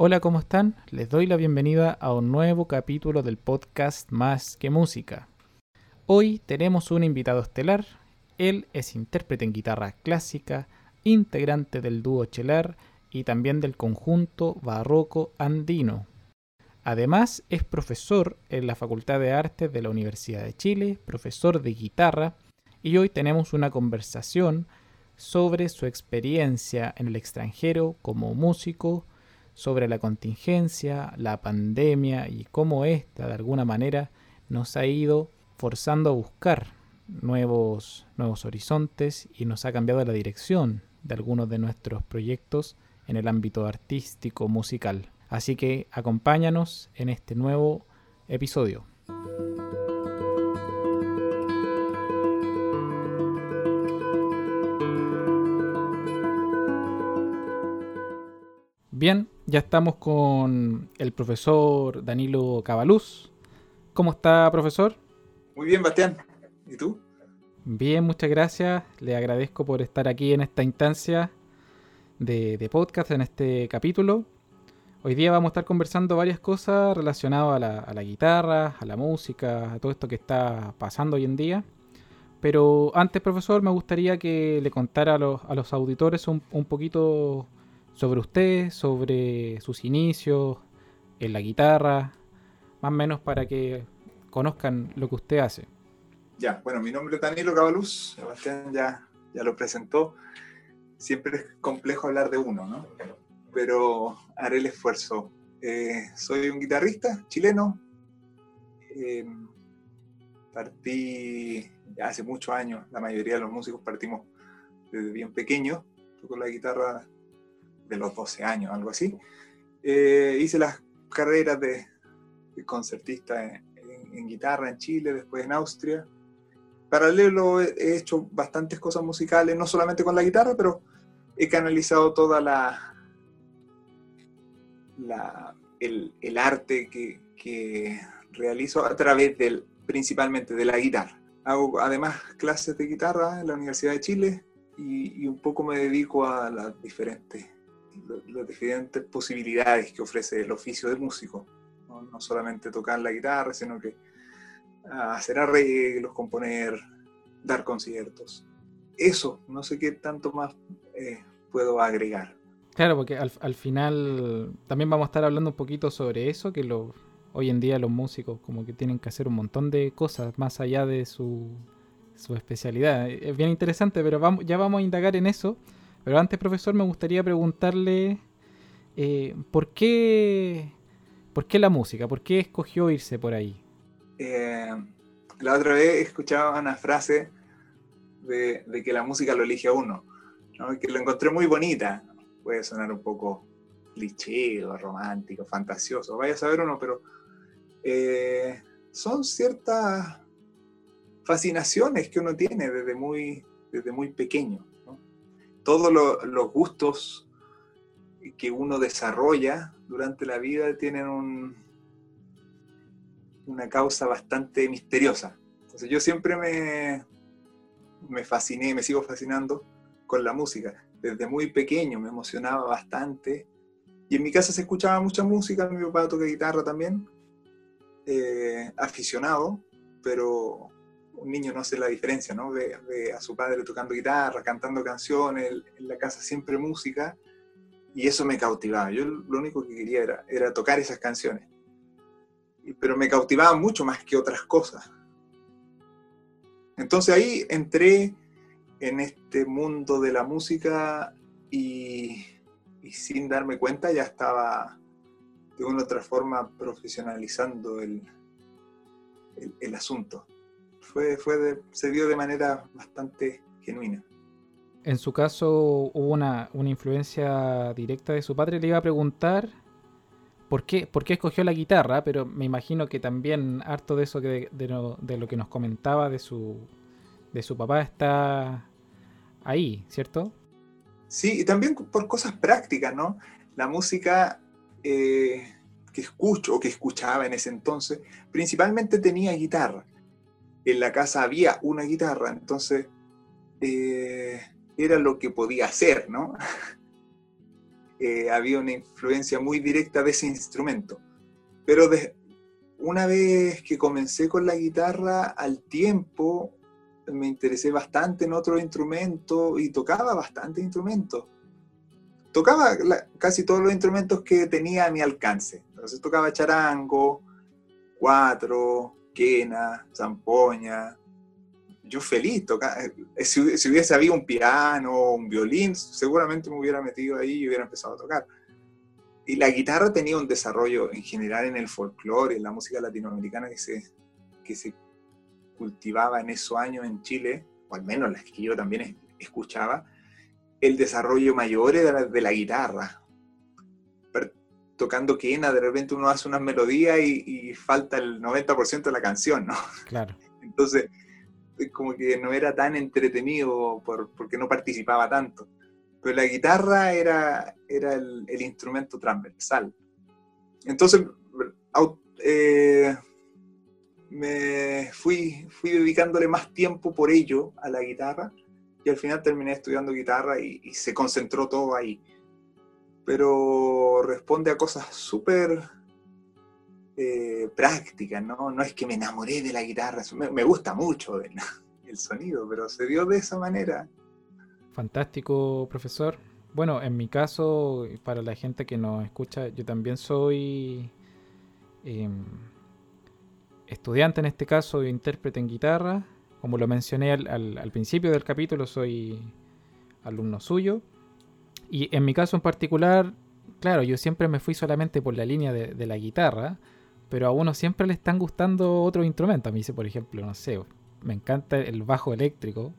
Hola, ¿cómo están? Les doy la bienvenida a un nuevo capítulo del podcast Más que Música. Hoy tenemos un invitado estelar. Él es intérprete en guitarra clásica, integrante del dúo Chelar y también del conjunto barroco andino. Además, es profesor en la Facultad de Artes de la Universidad de Chile, profesor de guitarra, y hoy tenemos una conversación sobre su experiencia en el extranjero como músico, sobre la contingencia, la pandemia y cómo ésta de alguna manera nos ha ido forzando a buscar nuevos, nuevos horizontes y nos ha cambiado la dirección de algunos de nuestros proyectos en el ámbito artístico musical. Así que acompáñanos en este nuevo episodio. Bien, ya estamos con el profesor Danilo Cabaluz. ¿Cómo está, profesor? Muy bien, Bastián. ¿Y tú? Bien, muchas gracias. Le agradezco por estar aquí en esta instancia de, podcast, en este capítulo. Hoy día vamos a estar conversando varias cosas relacionadas a la, a la guitarra, a la música, a todo esto que está pasando hoy en día. Pero antes, profesor, me gustaría que le contara a los, a los auditores un, un poquito sobre usted, sobre sus inicios en la guitarra, más o menos para que conozcan lo que usted hace. Ya, bueno, mi nombre es Danilo Cabaluz, Sebastián ya, ya lo presentó. Siempre es complejo hablar de uno, ¿no? Pero haré el esfuerzo. Eh, soy un guitarrista chileno. Eh, partí hace muchos años, la mayoría de los músicos partimos desde bien pequeños. Toco la guitarra de los 12 años, algo así. Eh, hice las carreras de, concertista en, guitarra en Chile, después en Austria. Paralelo he hecho bastantes cosas musicales, no solamente con la guitarra, pero he canalizado toda la, la el, el, arte que, que, realizo a través del, principalmente de la guitarra. Hago además clases de guitarra en la Universidad de Chile y, y un poco me dedico a las diferentes las diferentes posibilidades que ofrece el oficio de músico. ¿no? solamente tocar la guitarra, sino que ah, hacer arreglos, componer, dar conciertos. Eso, no sé qué tanto más eh, puedo agregar. Claro, porque al, al, final también vamos a estar hablando un poquito sobre eso, que lo, hoy en día los músicos como que tienen que hacer un montón de cosas más allá de su, su especialidad. Es bien interesante, pero vamos, ya vamos a indagar en eso. Pero antes, profesor, me gustaría preguntarle eh, ¿por, qué, ¿por qué la música? ¿Por qué escogió irse por ahí? Eh, la otra vez escuchaba una frase de, que la música lo elige a uno, que lo encontré muy bonita. Puede sonar un poco cliché romántico, fantasioso, vaya a saber uno, pero eh, son ciertas fascinaciones que uno tiene desde muy, desde muy pequeño todos los gustos que uno desarrolla durante la vida tienen un, una causa bastante misteriosa. Entonces yo siempre me, me fasciné, me sigo fascinando con la música. Desde muy pequeño me emocionaba bastante. Y en mi casa se escuchaba mucha música, mi papá toca guitarra también, eh, aficionado, pero un niño no hace la diferencia, ¿no? Ve, a su padre tocando guitarra, cantando canciones, en la casa siempre música, y eso me cautivaba. Yo lo único que quería era, era tocar esas canciones. Pero me cautivaba mucho más que otras cosas. Entonces ahí entré en este mundo de la música y, sin darme cuenta ya estaba de una u otra forma profesionalizando el, el asunto fue, fue se dio de manera bastante genuina. En su caso hubo una, influencia directa de su padre. Le iba a preguntar por qué, por qué escogió la guitarra, pero me imagino que también harto de eso que de, lo, que nos comentaba de su, de su papá está ahí, ¿cierto? Sí, y también por cosas prácticas, ¿no? La música eh, que escucho o que escuchaba en ese entonces, principalmente tenía guitarra en la casa había una guitarra, entonces eh, era lo que podía hacer, ¿no? eh, había una influencia muy directa de ese instrumento. Pero una vez que comencé con la guitarra, al tiempo me interesé bastante en otro instrumento y tocaba bastante instrumentos. Tocaba casi todos los instrumentos que tenía a mi alcance. Entonces tocaba charango, cuatro, quena, zampoña. Yo feliz, tocaba. Eh, si, hubiese habido un piano, un violín, seguramente me hubiera metido ahí y hubiera empezado a tocar. Y la guitarra tenía un desarrollo en general en el folclore, en la música latinoamericana que se, que se cultivaba en esos años en Chile, o al menos las que yo también escuchaba, el desarrollo mayor era de la guitarra. Tocando quena, de repente uno hace unas melodías y, falta el 90% de la canción, ¿no? Claro. Entonces, como que no era tan entretenido porque no participaba tanto. Pero la guitarra era, era el, instrumento transversal. Entonces, eh, me fui, fui dedicándole más tiempo por ello a la guitarra y al final terminé estudiando guitarra y, se concentró todo ahí. Pero responde a cosas súper eh, prácticas, ¿no? No es que me enamoré de la guitarra, me, gusta mucho el, el sonido, pero se dio de esa manera. Fantástico, profesor. Bueno, en mi caso, para la gente que nos escucha, yo también soy... Em, estudiante en este caso, intérprete en guitarra. Como lo mencioné al, principio del capítulo, soy alumno suyo. Y en mi caso en particular, claro, yo siempre me fui solamente por la línea de, la guitarra, pero a uno siempre le están gustando otros instrumentos. A mí, por ejemplo, no sé, me encanta el bajo eléctrico.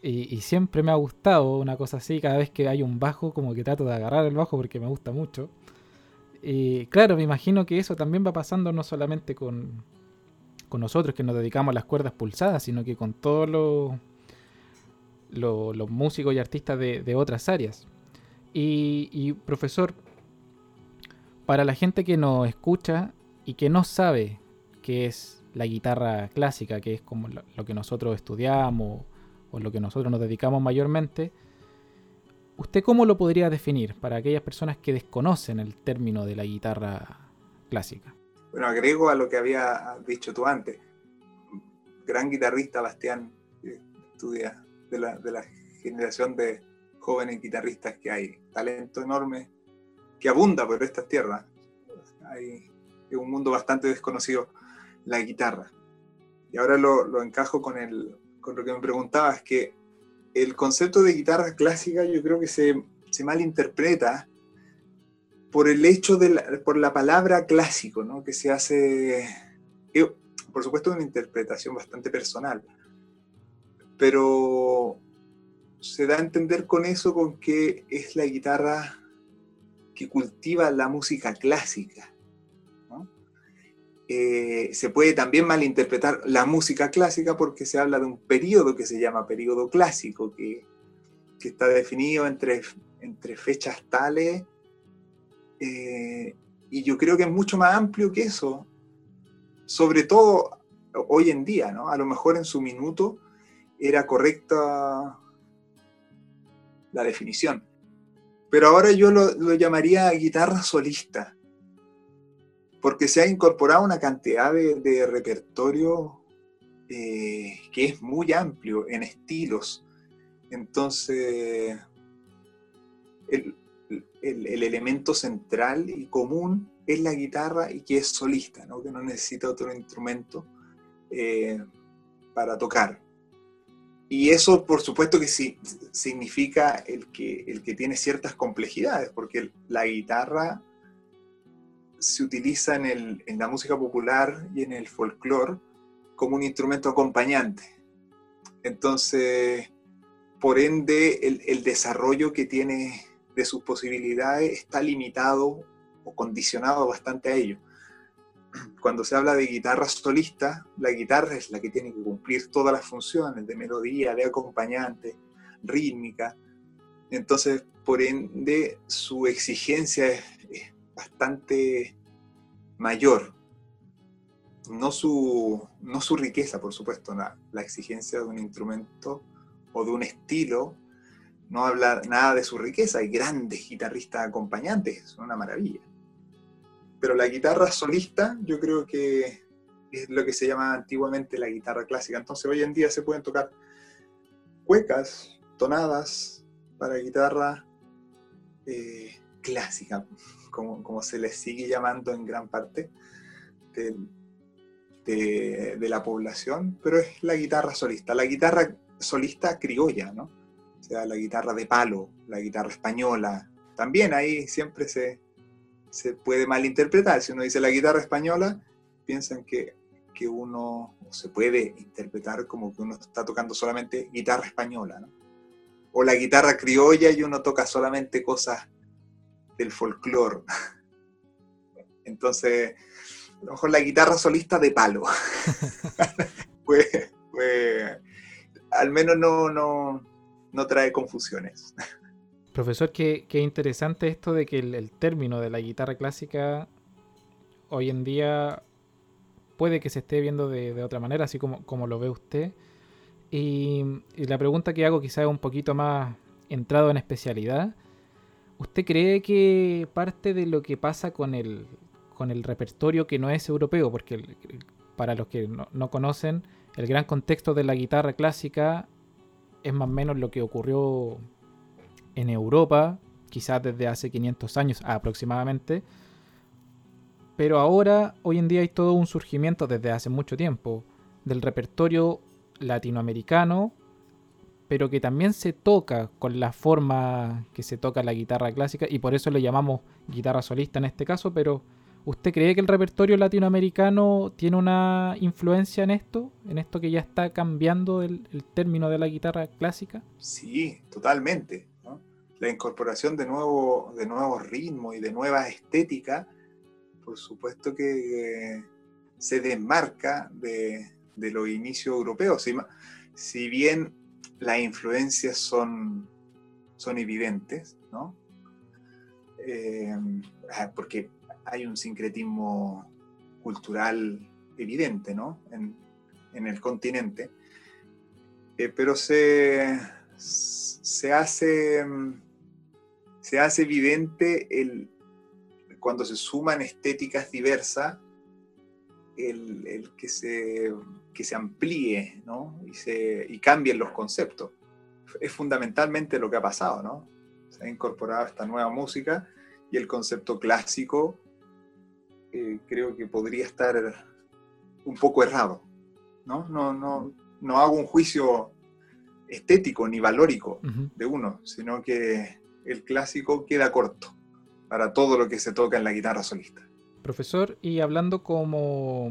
Y, y, siempre me ha gustado una cosa así. Cada vez que hay un bajo, como que trato de agarrar el bajo porque me gusta mucho. Y claro, me imagino que eso también va pasando no solamente con, con nosotros que nos dedicamos a las cuerdas pulsadas, sino que con todos los, los, músicos y artistas de, otras áreas. Y, profesor, para la gente que nos escucha y que no sabe qué es la guitarra clásica, que es como lo que nosotros estudiamos o lo que nosotros nos dedicamos mayormente, ¿Usted cómo lo podría definir para aquellas personas que desconocen el término de la guitarra clásica? Bueno, agrego a lo que había dicho tú antes. Gran guitarrista, Bastián, estudia de la, generación de jóvenes guitarristas que hay. Talento enorme que abunda por estas tierras. Hay, un mundo bastante desconocido la guitarra. Y ahora lo, encajo con, el, con lo que me preguntabas, que el concepto de guitarra clásica yo creo que se, malinterpreta por el hecho de la, por la palabra clásico, ¿no? que se hace, por supuesto, una interpretación bastante personal, pero se da a entender con eso con que es la guitarra que cultiva la música clásica. Eh, se puede también malinterpretar la música clásica porque se habla de un periodo que se llama periodo clásico, que, está definido entre, entre fechas tales, eh, y yo creo que es mucho más amplio que eso, sobre todo hoy en día, ¿no? A lo mejor en su minuto era correcta la definición, pero ahora yo lo, llamaría guitarra solista porque se ha incorporado una cantidad de, repertorio eh, que es muy amplio en estilos. Entonces, el, elemento central y común es la guitarra y que es solista, ¿no? que no necesita otro instrumento eh, para tocar. Y eso, por supuesto, que sí, significa el que, el que tiene ciertas complejidades, porque la guitarra se utiliza en, la música popular y en el folclore como un instrumento acompañante. Entonces, por ende, el, desarrollo que tiene de sus posibilidades está limitado o condicionado bastante a ello. Cuando se habla de guitarra solista, la guitarra es la que tiene que cumplir todas las funciones de melodía, de acompañante, rítmica. Entonces, por ende, su exigencia es bastante mayor. No su, no su riqueza, por supuesto, la, la exigencia de un instrumento o de un estilo no habla nada de su riqueza, hay grandes guitarristas acompañantes, es una maravilla. Pero la guitarra solista yo creo que es lo que se llama antiguamente la guitarra clásica. Entonces hoy en día se pueden tocar cuecas, tonadas para guitarra eh, clásica, como, como, se les sigue llamando en gran parte de, de, la población, pero es la guitarra solista, la guitarra solista criolla, ¿no? O sea, la guitarra de palo, la guitarra española, también ahí siempre se, se puede malinterpretar. Si uno dice la guitarra española, piensan que, que uno se puede interpretar como que uno está tocando solamente guitarra española, ¿no? O la guitarra criolla y uno toca solamente cosas del folclore. Entonces, a lo mejor la guitarra solista de palo. pues, pues, al menos no, no, no trae confusiones. Profesor, qué, interesante esto de que el, término de la guitarra clásica hoy en día puede que se esté viendo de, otra manera, así como, lo ve usted. Y, la pregunta que hago quizá es un poquito más entrado en especialidad. ¿Usted cree que parte de lo que pasa con el, con el repertorio que no es europeo? Porque para los que no conocen, el gran contexto de la guitarra clásica es más o menos lo que ocurrió en Europa, quizás desde hace 500 años aproximadamente. Pero ahora, hoy en día hay todo un surgimiento desde hace mucho tiempo del repertorio latinoamericano, pero que también se toca con la forma que se toca la guitarra clásica y por eso le llamamos guitarra solista en este caso, pero ¿usted cree que el repertorio latinoamericano tiene una influencia en esto? ¿En esto que ya está cambiando el, el término de la guitarra clásica? Sí, totalmente la incorporación de, nuevo, de nuevos ritmos y de nuevas estéticas, por supuesto que se desmarca de, de los inicios europeos. Si, bien las influencias son, son evidentes, ¿no? Eh, ah, porque hay un sincretismo cultural evidente ¿no? en, en el continente, eh, pero se, se hace se hace evidente el, cuando se suman estéticas diversas, el, que, se, que se amplíe ¿no? y, se, y cambien los conceptos. Es fundamentalmente lo que ha pasado, ¿no? Se ha incorporado esta nueva música y el concepto clásico eh, creo que podría estar un poco errado. ¿no? No, no, no hago un juicio estético ni valórico de uno, sino que el clásico queda corto para todo lo que se toca en la guitarra solista. Profesor, y hablando como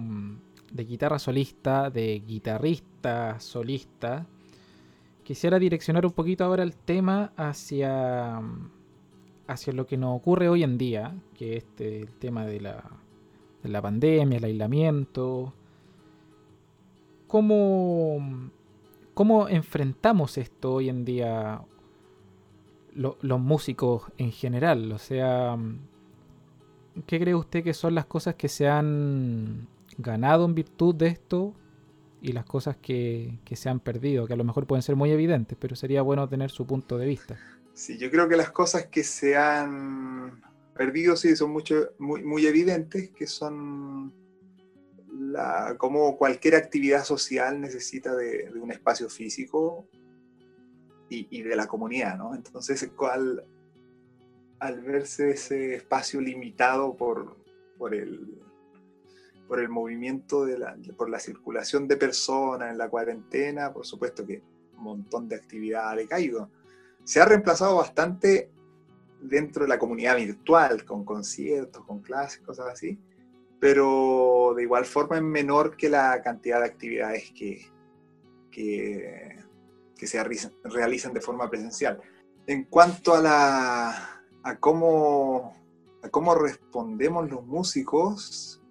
de guitarra solista, de guitarrista solista, quisiera direccionar un poquito ahora el tema hacia, hacia lo que nos ocurre hoy en día, que es este, el tema de la, de la pandemia, el aislamiento. ¿Cómo, ¿Cómo enfrentamos esto hoy en día los músicos en general? O sea, ¿qué cree usted que son las cosas que se han ganado en virtud de esto y las cosas que, se han perdido? Que a lo mejor pueden ser muy evidentes, pero sería bueno tener su punto de vista. Sí, yo creo que las cosas que se han perdido sí son mucho, muy, muy evidentes, que son como cualquier actividad social necesita de, de un espacio físico y, de la comunidad, ¿no? Entonces, al, al verse ese espacio limitado por, por, el, por el movimiento, de la, por la circulación de personas en la cuarentena, por supuesto que un montón de actividad ha decaído. Se ha reemplazado bastante dentro de la comunidad virtual, con conciertos, con clases, cosas así, pero de igual forma es menor que la cantidad de actividades que, que que se realizan de forma presencial. En cuanto a, la, a, cómo, a cómo respondemos los músicos,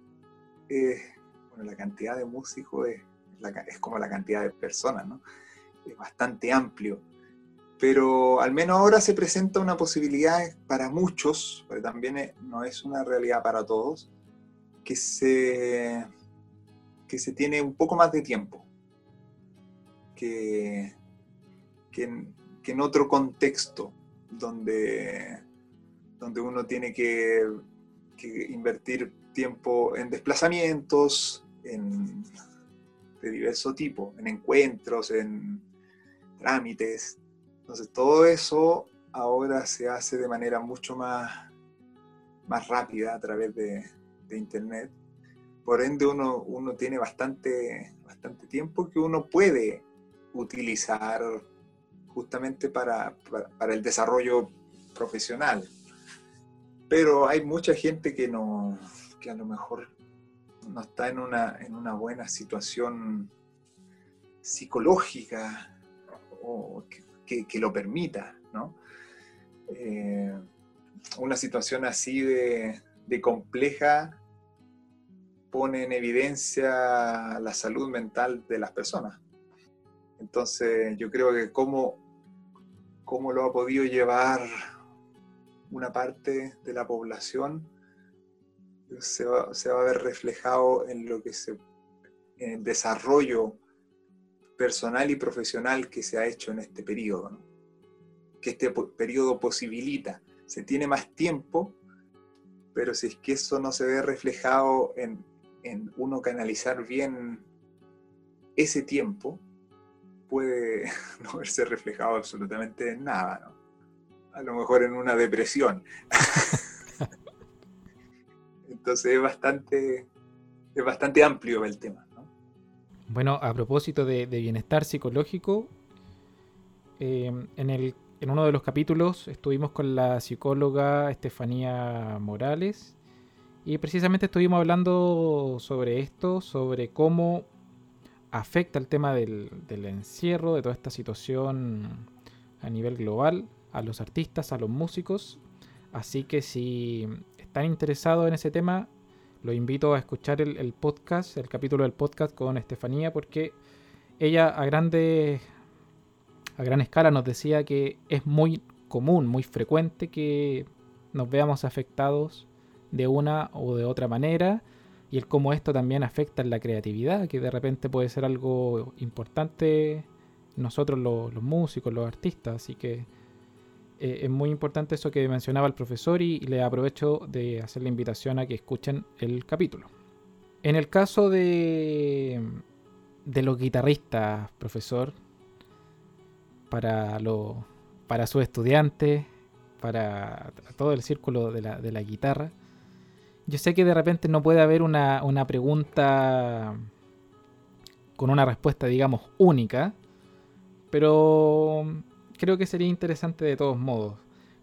eh, bueno, la cantidad de músicos es, es, como la cantidad de personas, ¿no? Es bastante amplio. Pero al menos ahora se presenta una posibilidad para muchos, pero también no es una realidad para todos, que se, que se tiene un poco más de tiempo. Que, que, en otro contexto, donde, donde uno tiene que, invertir tiempo en desplazamientos, en, de diverso tipo, en encuentros, en trámites. Entonces todo eso ahora se hace de manera mucho más, más rápida a través de, de Internet. Por ende uno, uno tiene bastante, bastante tiempo que uno puede utilizar justamente para, el desarrollo profesional. Pero hay mucha gente que, no, que a lo mejor no está en una, en una buena situación psicológica o que, lo permita, eh, una situación así de, de compleja pone en evidencia la salud mental de las personas. Entonces yo creo que cómo, cómo lo ha podido llevar una parte de la población se va, a ver reflejado en lo que se el desarrollo personal y profesional que se ha hecho en este periodo, que este periodo posibilita. Se tiene más tiempo, pero si es que eso no se ve reflejado en uno canalizar bien ese tiempo, puede no verse reflejado absolutamente en nada, ¿no? A lo mejor en una depresión. Entonces es bastante, es bastante amplio el tema. Bueno, a propósito de, bienestar psicológico, eh, en, el, en uno de los capítulos estuvimos con la psicóloga Estefanía Morales y precisamente estuvimos hablando sobre esto, sobre cómo afecta el tema del, encierro, de toda esta situación a nivel global, a los artistas, a los músicos. Así que si están interesados en ese tema, lo invito a escuchar el, podcast, el capítulo del podcast con Estefanía, porque ella a grande, a gran escala nos decía que es muy común, muy frecuente que nos veamos afectados de una o de otra manera y el cómo esto también afecta en la creatividad, que de repente puede ser algo importante nosotros los, músicos, los artistas, así que eh, es muy importante eso que mencionaba el profesor y, le aprovecho de hacer la invitación a que escuchen el capítulo. En el caso de, de los guitarristas, profesor, para, lo, para sus estudiantes, para todo el círculo de la, de la guitarra, yo sé que de repente no puede haber una, pregunta con una respuesta, digamos, única, pero creo que sería interesante de todos modos.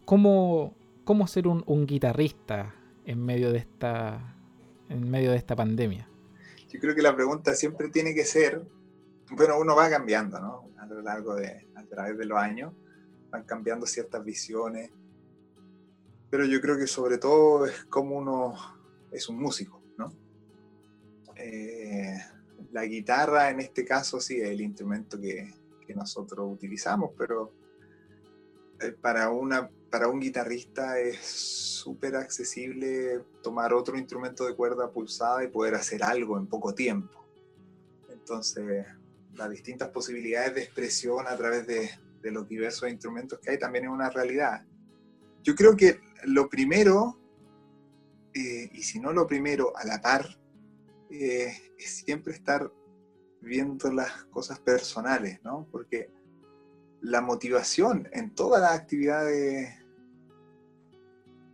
¿Cómo, cómo ser un, guitarrista en medio de esta en medio de esta pandemia? Yo creo que la pregunta siempre tiene que ser, bueno, uno va cambiando, ¿no? A lo largo de, a través de los años, van cambiando ciertas visiones, pero yo creo que sobre todo es como uno es un músico, ¿no? Eh, la guitarra en este caso sí es el instrumento que, nosotros utilizamos, pero eh, para, una, para un guitarrista es súper accesible tomar otro instrumento de cuerda pulsada y poder hacer algo en poco tiempo. Entonces, las distintas posibilidades de expresión a través de, de los diversos instrumentos que hay también es una realidad. Yo creo que lo primero eh, y si no lo primero, a la par, eh, es siempre estar viendo las cosas personales, ¿no? Porque la motivación en todas las actividades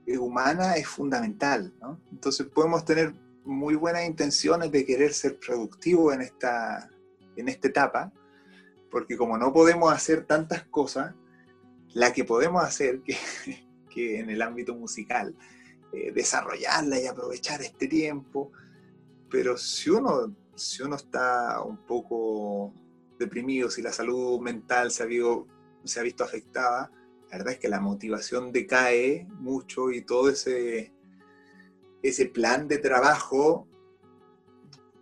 humanas es fundamental, ¿no? Entonces podemos tener muy buenas intenciones de querer ser productivos en esta, en esta etapa, porque como no podemos hacer tantas cosas, la que podemos hacer, que, que en el ámbito musical, eh, desarrollarla y aprovechar este tiempo. Pero si uno, si uno está un poco deprimido, si la salud mental se ha, se ha visto afectada, la verdad es que la motivación decae mucho y todo ese, ese plan de trabajo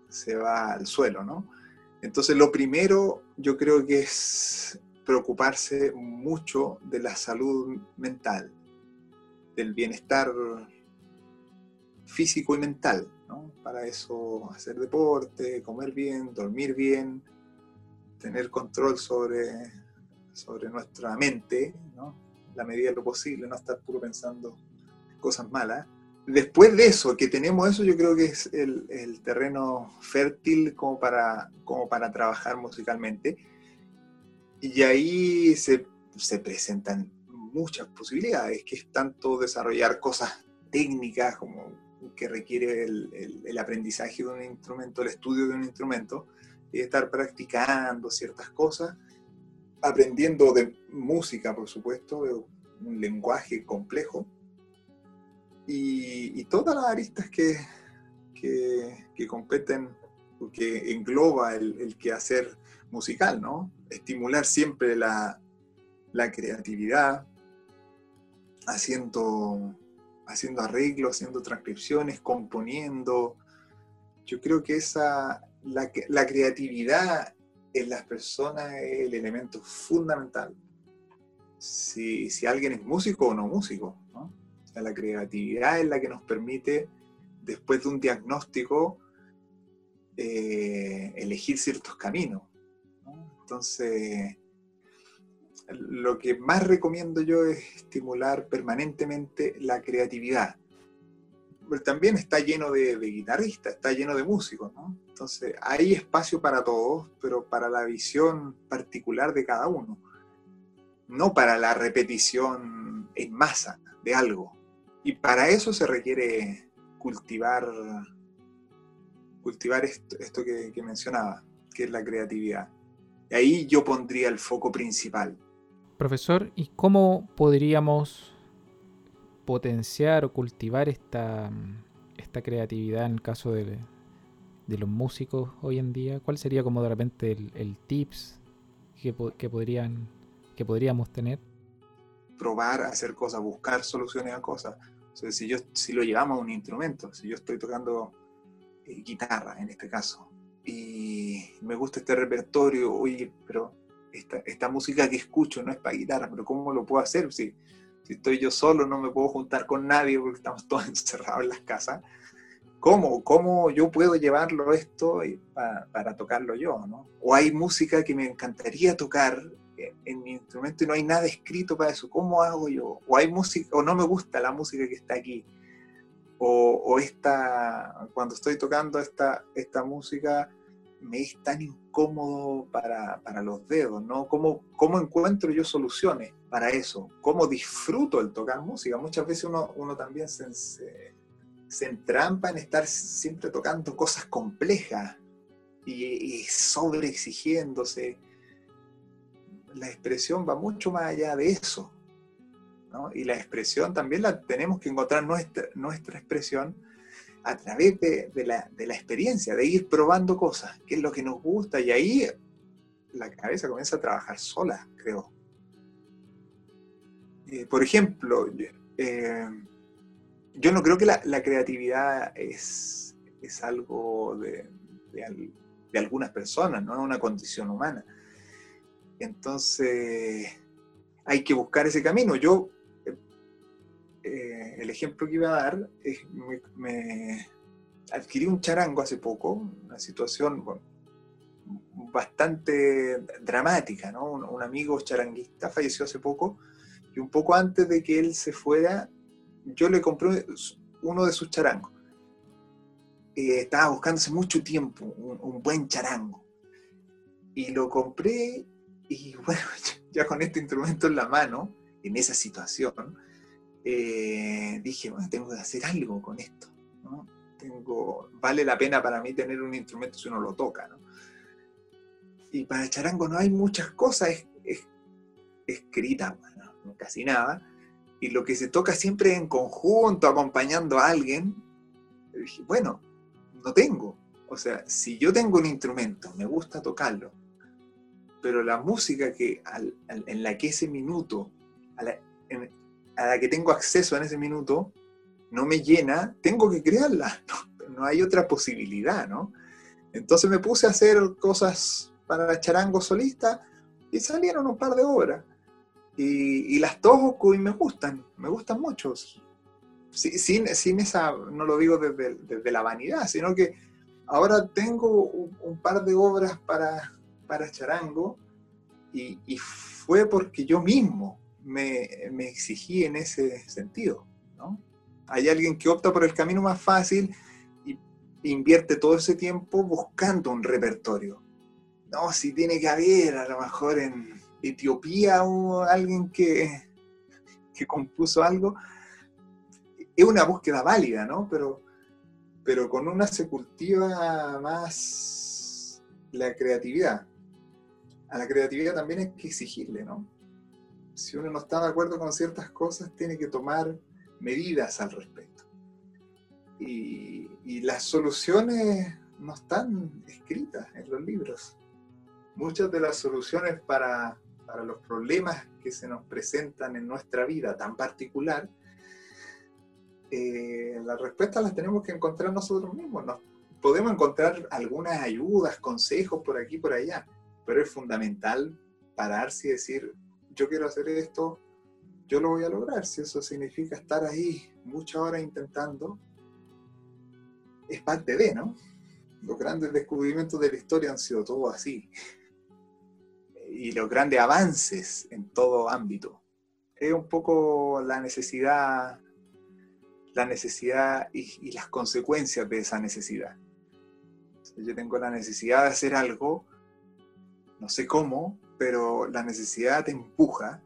se va al suelo, ¿no? Entonces lo primero yo creo que es preocuparse mucho de la salud mental, del bienestar físico y mental. ¿no? Para eso hacer deporte, comer bien, dormir bien, tener control sobre, sobre nuestra mente, ¿no? la medida de lo posible, no estar puro pensando cosas malas. Después de eso, que tenemos eso, yo creo que es el, terreno fértil como para, como para trabajar musicalmente. Y ahí se, se presentan muchas posibilidades, que es tanto desarrollar cosas técnicas como que requiere el, el, aprendizaje de un instrumento, el estudio de un instrumento, y estar practicando ciertas cosas, aprendiendo de música, por supuesto, un lenguaje complejo, y, todas las aristas que, que, competen, que engloba el, el, quehacer musical, ¿no? Estimular siempre la, la creatividad, haciendo, haciendo arreglos, haciendo transcripciones, componiendo. Yo creo que esa, la, la creatividad en las personas es el elemento fundamental. Si, si, alguien es músico o no músico. ¿no? la creatividad es la que nos permite, después de un diagnóstico, eh, elegir ciertos caminos. Entonces, lo que más recomiendo yo es estimular permanentemente la creatividad. Pero también está lleno de, guitarristas, está lleno de músicos, ¿no? Entonces, hay espacio para todos, pero para la visión particular de cada uno, no para la repetición en masa de algo. Y para eso se requiere cultivar, cultivar esto, que, que mencionaba, que es la creatividad. Y ahí yo pondría el foco principal Profesor, ¿y cómo podríamos potenciar o cultivar esta, esta creatividad en el caso de, los músicos hoy en día? ¿Cuál sería como de repente el, tips que, podrían, que podríamos tener? Probar hacer cosas, buscar soluciones a cosas. si, yo, si lo llevamos a un instrumento, si yo estoy tocando eh, guitarra en este caso, y me gusta este repertorio, oye, pero esta, música que escucho no es para guitarra, pero ¿cómo lo puedo hacer? Si, si estoy yo solo, no me puedo juntar con nadie porque estamos todos encerrados en las casas. ¿Cómo? ¿Cómo yo puedo llevarlo esto para, tocarlo yo? ¿no? O hay música que me encantaría tocar en mi instrumento y no hay nada escrito para eso. ¿Cómo hago yo? O hay música, o no me gusta la música que está aquí. O, o esta, cuando estoy tocando esta, esta música, me es tan incómodo para, los dedos, ¿no? ¿Cómo, ¿Cómo, encuentro yo soluciones para eso? ¿Cómo disfruto el tocar música? Muchas veces uno, uno también se, se, entrampa en estar siempre tocando cosas complejas y, y sobreexigiéndose. La expresión va mucho más allá de eso. ¿no? Y la expresión también la tenemos que encontrar nuestra, nuestra expresión a través de, la, experiencia, de ir probando cosas, qué es lo que nos gusta, y ahí la cabeza comienza a trabajar sola, creo. Eh, por ejemplo, eh, yo no creo que la, creatividad es, es algo de, de, algunas personas, no es una condición humana. Entonces, hay que buscar ese camino. Yo eh, el ejemplo que iba a dar es, me, adquirí un charango hace poco, una situación bastante dramática, ¿no? Un, amigo charanguista falleció hace poco y un poco antes de que él se fuera, yo le compré uno de sus charangos. Eh, estaba buscando hace mucho tiempo un, buen charango y lo compré y bueno, ya con este instrumento en la mano, en esa situación, eh, dije, bueno, tengo que hacer algo con esto. Tengo, vale la pena para mí tener un instrumento si uno lo toca. Y para el charango no hay muchas cosas escritas, casi nada. Y lo que se toca siempre en conjunto, acompañando a alguien, dije, bueno, no tengo. O sea, si yo tengo un instrumento, me gusta tocarlo, pero la música que, en la que ese minuto, la que tengo acceso en ese minuto no me llena, tengo que crearla. No, hay otra posibilidad, ¿no? Entonces me puse a hacer cosas para charango solista y salieron un par de obras. Y, las toco y me gustan, me gustan mucho. Sin, sin esa, no lo digo desde, la vanidad, sino que ahora tengo un, par de obras para, para charango y, fue porque yo mismo me, exigí en ese sentido. ¿no? Hay alguien que opta por el camino más fácil y invierte todo ese tiempo buscando un repertorio. No, si tiene que haber a lo mejor en Etiopía o alguien que, que compuso algo, es una búsqueda válida, ¿no? Pero, pero con una se cultiva más la creatividad. A la creatividad también hay que exigirle, ¿no? Si uno no está de acuerdo con ciertas cosas, tiene que tomar medidas al respecto. Y, y las soluciones no están escritas en los libros. Muchas de las soluciones para, para los problemas que se nos presentan en nuestra vida tan particular, eh, las respuestas las tenemos que encontrar nosotros mismos. podemos encontrar algunas ayudas, consejos por aquí, por allá, pero es fundamental pararse y decir, yo quiero hacer esto, yo lo voy a lograr. Si eso significa estar ahí muchas horas intentando, es parte de, ¿no? Los grandes descubrimientos de la historia han sido todo así. Y los grandes avances en todo ámbito. Es un poco la necesidad, la necesidad y, las consecuencias de esa necesidad. yo tengo la necesidad de hacer algo, no sé cómo, pero la necesidad te empuja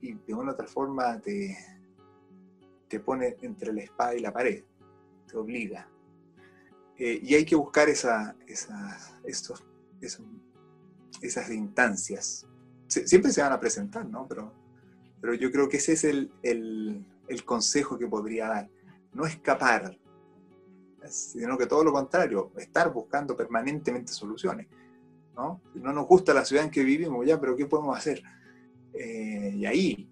y de una u otra forma te, te pone entre la espada y la pared, te obliga. Eh, y hay que buscar esa, esas, estos, esas instancias. siempre se van a presentar, ¿no? Pero, pero yo creo que ese es el, el, el consejo que podría dar. No escapar, sino que todo lo contrario, estar buscando permanentemente soluciones. ¿No? no nos gusta la ciudad en que vivimos, ya, pero ¿qué podemos hacer? Eh, y ahí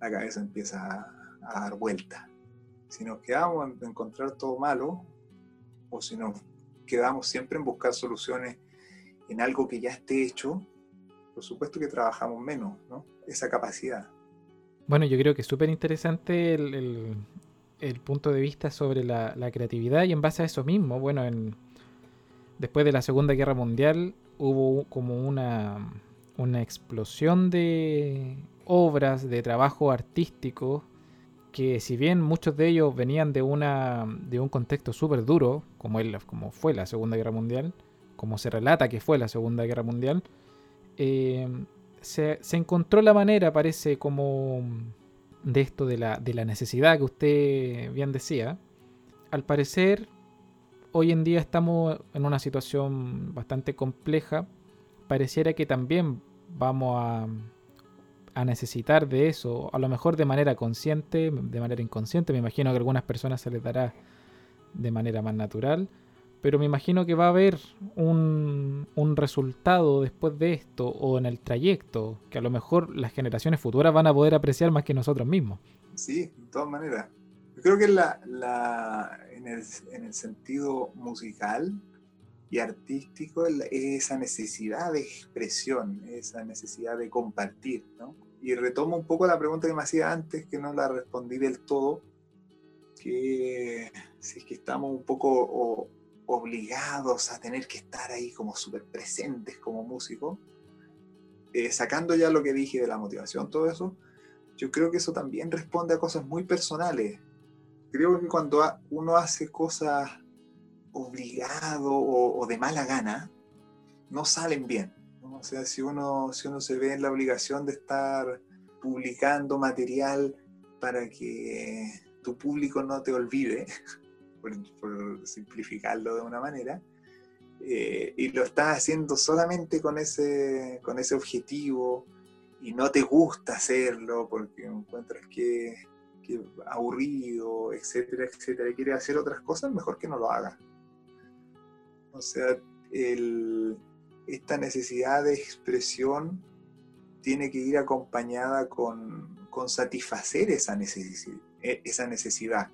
la cabeza empieza a, dar vuelta. Si nos quedamos en encontrar todo malo, o si nos quedamos siempre en buscar soluciones en algo que ya esté hecho, por supuesto que trabajamos menos, ¿no? Esa capacidad. Bueno, yo creo que es súper interesante el, punto de vista sobre la, la, creatividad y en base a eso mismo, bueno, en, después de la Segunda Guerra Mundial hubo como una, una explosión de obras, de trabajo artístico, que si bien muchos de ellos venían de, una, de un contexto súper duro, como, como fue la Segunda Guerra Mundial, como se relata que fue la Segunda Guerra Mundial, eh, se, se, encontró la manera, parece, como de esto de la, de la necesidad que usted bien decía. Al parecer, hoy en día estamos en una situación bastante compleja. Pareciera que también vamos a, necesitar de eso, a lo mejor de manera consciente, de manera inconsciente. Me imagino que a algunas personas se les dará de manera más natural. Pero me imagino que va a haber un, un resultado después de esto o en el trayecto que a lo mejor las generaciones futuras van a poder apreciar más que nosotros mismos. Sí, de todas maneras. Creo que la, la, en, el, en, el, sentido musical y artístico esa necesidad de expresión, esa necesidad de compartir. ¿no? Y retomo un poco la pregunta que me hacía antes, que no la respondí del todo, que si es que estamos un poco obligados a tener que estar ahí como súper presentes como músicos, eh, sacando ya lo que dije de la motivación, todo eso, yo creo que eso también responde a cosas muy personales creo que cuando uno hace cosas obligado o, de mala gana, no salen bien. O sea, si uno, si uno se ve en la obligación de estar publicando material para que tu público no te olvide, por, simplificarlo de una manera, eh, y lo estás haciendo solamente con ese, con ese objetivo y no te gusta hacerlo porque encuentras que que aburrido, etcétera, etcétera, y quiere hacer otras cosas, mejor que no lo haga. O sea, esta necesidad de expresión tiene que ir acompañada con, satisfacer esa, e, esa necesidad.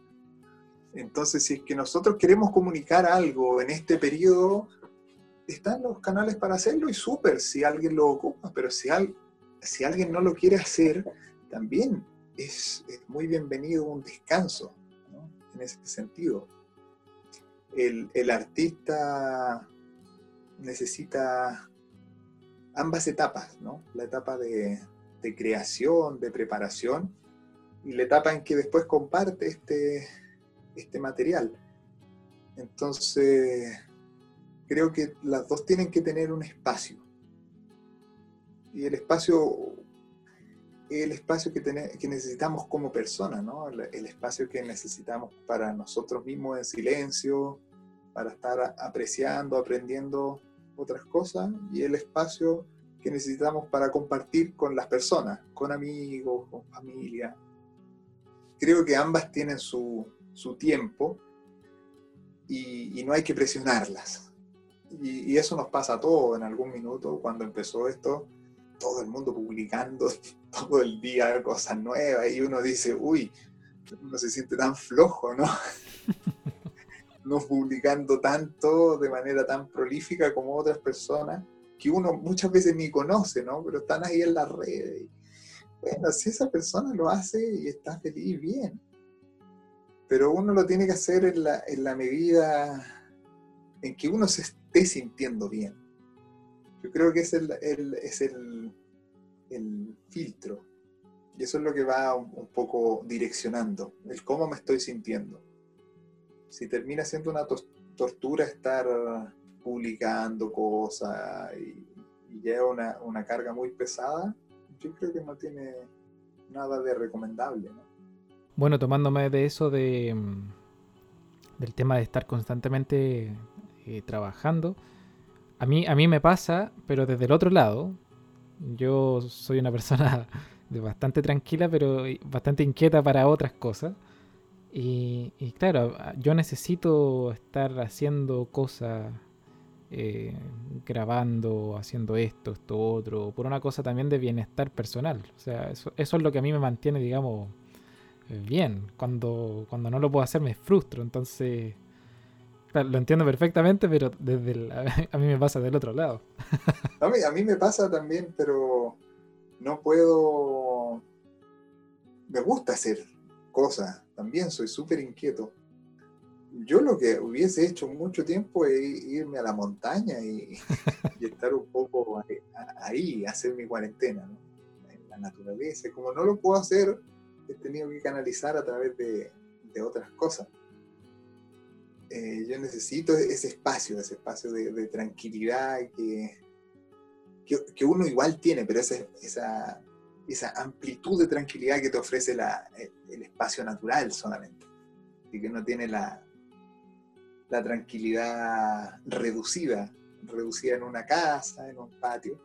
Entonces, si es que nosotros queremos comunicar algo en este periodo, están los canales para hacerlo y súper si alguien lo ocupa, pero si, si alguien no lo quiere hacer, también es, muy bienvenido un descanso, en ese sentido. El, artista necesita ambas etapas, ¿no? La etapa de, de creación, de preparación, y la etapa en que después comparte este, este material. Entonces, creo que las dos tienen que tener un espacio. Y el espacio el espacio que, que necesitamos como persona, ¿no? El, espacio que necesitamos para nosotros mismos en silencio, para estar apreciando, aprendiendo otras cosas, y el espacio que necesitamos para compartir con las personas, con amigos, con familia. Creo que ambas tienen su, su tiempo y, y, no hay que presionarlas. Y, y, eso nos pasa a todos en algún minuto. Cuando empezó esto, todo el mundo publicando todo el día cosas nuevas y uno dice, uy, uno se siente tan flojo, ¿no? no publicando tanto de manera tan prolífica como otras personas que uno muchas veces ni conoce, ¿no? Pero están ahí en las redes. Bueno, si esa persona lo hace y está feliz, bien. Pero uno lo tiene que hacer en la, en la medida en que uno se esté sintiendo bien. Yo creo que es el, el es el, el, filtro. Y eso es lo que va un, poco direccionando, el cómo me estoy sintiendo. Si termina siendo una tortura estar publicando cosas y, y lleva una, una, carga muy pesada, yo creo que no tiene nada de recomendable. ¿no? Bueno, tomándome de eso de, del tema de estar constantemente eh, trabajando, a mí, a mí me pasa, pero desde el otro lado, yo soy una persona bastante tranquila, pero bastante inquieta para otras cosas. Y, claro, yo necesito estar haciendo cosas eh, grabando, haciendo esto, esto, otro, por una cosa también de bienestar personal. O sea, eso, eso es lo que a mí me mantiene, digamos, eh, bien. Cuando, cuando no lo puedo hacer me frustro. Entonces, lo entiendo perfectamente, pero desde el, a mí me pasa del otro lado. a, mí, a mí me pasa también, pero no puedo... Me gusta hacer cosas, también soy súper inquieto yo lo que hubiese hecho mucho tiempo es irme a la montaña y, y estar un poco ahí, hacer mi cuarentena, ¿no? en la naturaleza. Como no lo puedo hacer, he tenido que canalizar a través de, de otras cosas. Eh, yo necesito ese espacio, ese espacio de, tranquilidad que, que, uno igual tiene, pero esa, esa, esa amplitud de tranquilidad que te ofrece la, el, el espacio natural solamente, y que no tiene la, la tranquilidad reducida, reducida en una casa, en un patio.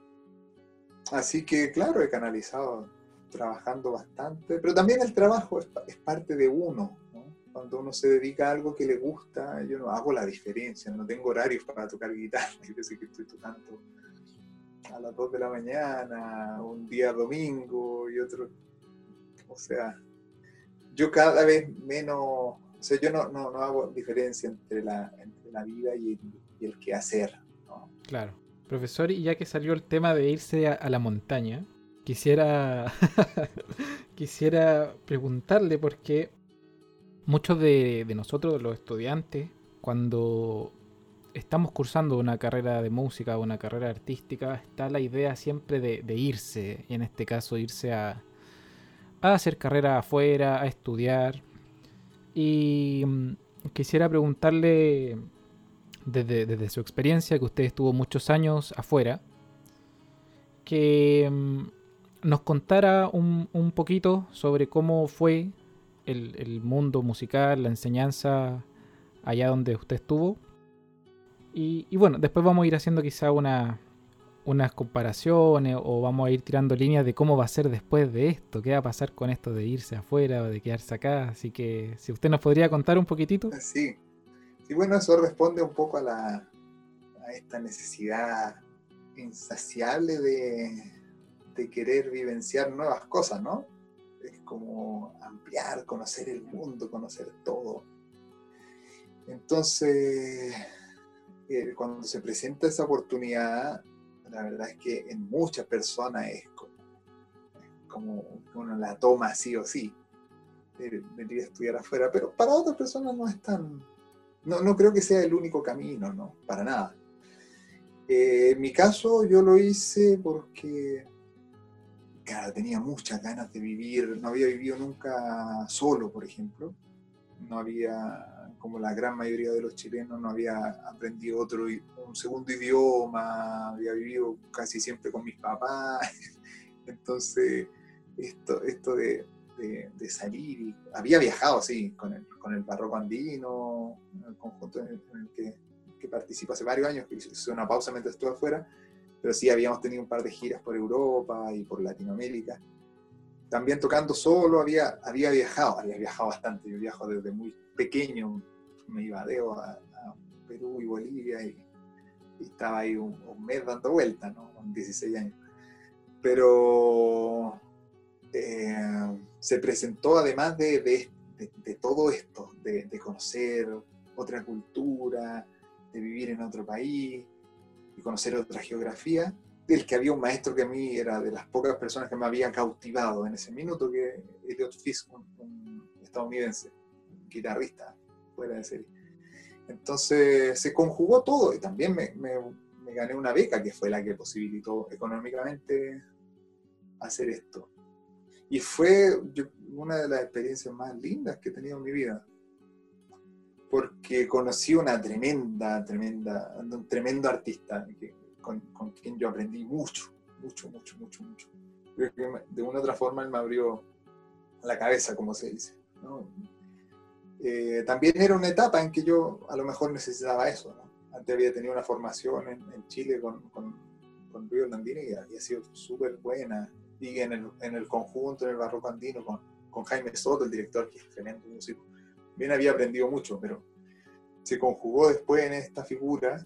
Así que, claro, he canalizado trabajando bastante, pero también el trabajo es, es parte de uno. Cuando uno se dedica a algo que le gusta, yo no hago la diferencia, no tengo horarios para tocar guitarra, hay veces que estoy tocando a las 2 de la mañana, un día domingo y otro. O sea, yo cada vez menos o sea, yo no, no, hago diferencia entre la, entre la vida y el, y el quehacer. Claro. Profesor, y ya que salió el tema de irse a, a la montaña, quisiera, quisiera preguntarle porque muchos de, de, nosotros, los estudiantes, cuando estamos cursando una carrera de música o una carrera artística, está la idea siempre de, irse, y en este caso irse a, a hacer carrera afuera, a estudiar. Y mm, quisiera preguntarle, desde, desde, su experiencia, que usted estuvo muchos años afuera, que mm, nos contara un, un, poquito sobre cómo fue el, mundo musical, la enseñanza allá donde usted estuvo. Y, bueno, después vamos a ir haciendo quizá una, unas comparaciones o vamos a ir tirando líneas de cómo va a ser después de esto, qué va a pasar con esto de irse afuera o de quedarse acá. Así que si usted nos podría contar un poquitito. Sí, sí bueno, eso responde un poco a, la, a esta necesidad insaciable de, de querer vivenciar nuevas cosas, ¿no? Es como ampliar, conocer el mundo, conocer todo. Entonces, eh, cuando se presenta esa oportunidad, la verdad es que en muchas personas es como, como uno la toma sí o sí, de venir a estudiar afuera, pero para otras personas no es tan, no, no creo que sea el único camino, no, para nada. Eh, en mi caso yo lo hice porque claro, tenía muchas ganas de vivir, no había vivido nunca solo, por ejemplo, no había, como la gran mayoría de los chilenos, no había aprendido otro, un segundo idioma, había vivido casi siempre con mis papás, entonces esto, esto de, de, salir, y, había viajado, sí, con el, con el barroco andino, el conjunto en el, que, que, participo hace varios años, que hice una pausa mientras estuve afuera, pero sí habíamos tenido un par de giras por Europa y por Latinoamérica. También tocando solo había, había viajado, había viajado bastante, yo viajo desde muy pequeño, me iba a Deo, a, Perú y Bolivia y, estaba ahí un, mes dando vueltas, ¿no? Con 16 años. Pero eh, se presentó además de, de, de, todo esto, de, conocer otra cultura, de vivir en otro país y conocer otra geografía, del que había un maestro que a mí era de las pocas personas que me habían cautivado en ese minuto, que Elliot Fisk, un, estadounidense, guitarrista, fuera de serie. Entonces se conjugó todo y también me, me, me gané una beca que fue la que posibilitó económicamente hacer esto. Y fue una de las experiencias más lindas que he tenido en mi vida. Porque conocí una tremenda, tremenda, un tremendo artista con, con, quien yo aprendí mucho, mucho, mucho, mucho, mucho. Creo que de una u otra forma él me abrió la cabeza, como se dice. Eh, también era una etapa en que yo a lo mejor necesitaba eso. Antes había tenido una formación en, en Chile con, con, con Río Landini y había sido súper buena y en el, en el conjunto, en el barroco andino, con, con Jaime Soto, el director, que es tremendo músico. Bien había aprendido mucho, pero se conjugó después en esta figura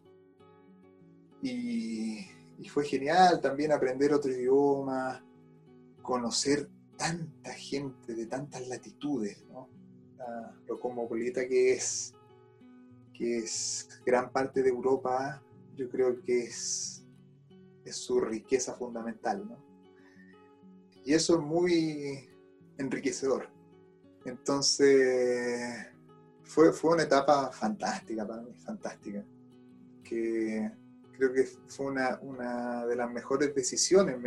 y, fue genial también aprender otro idioma, conocer tanta gente de tantas latitudes, ¿no? lo cosmopolita que es, que es gran parte de Europa, yo creo que es, es su riqueza fundamental. Y eso es muy enriquecedor. Entonces, fue, fue una etapa fantástica para mí, fantástica. Que creo que fue una, una de las mejores decisiones.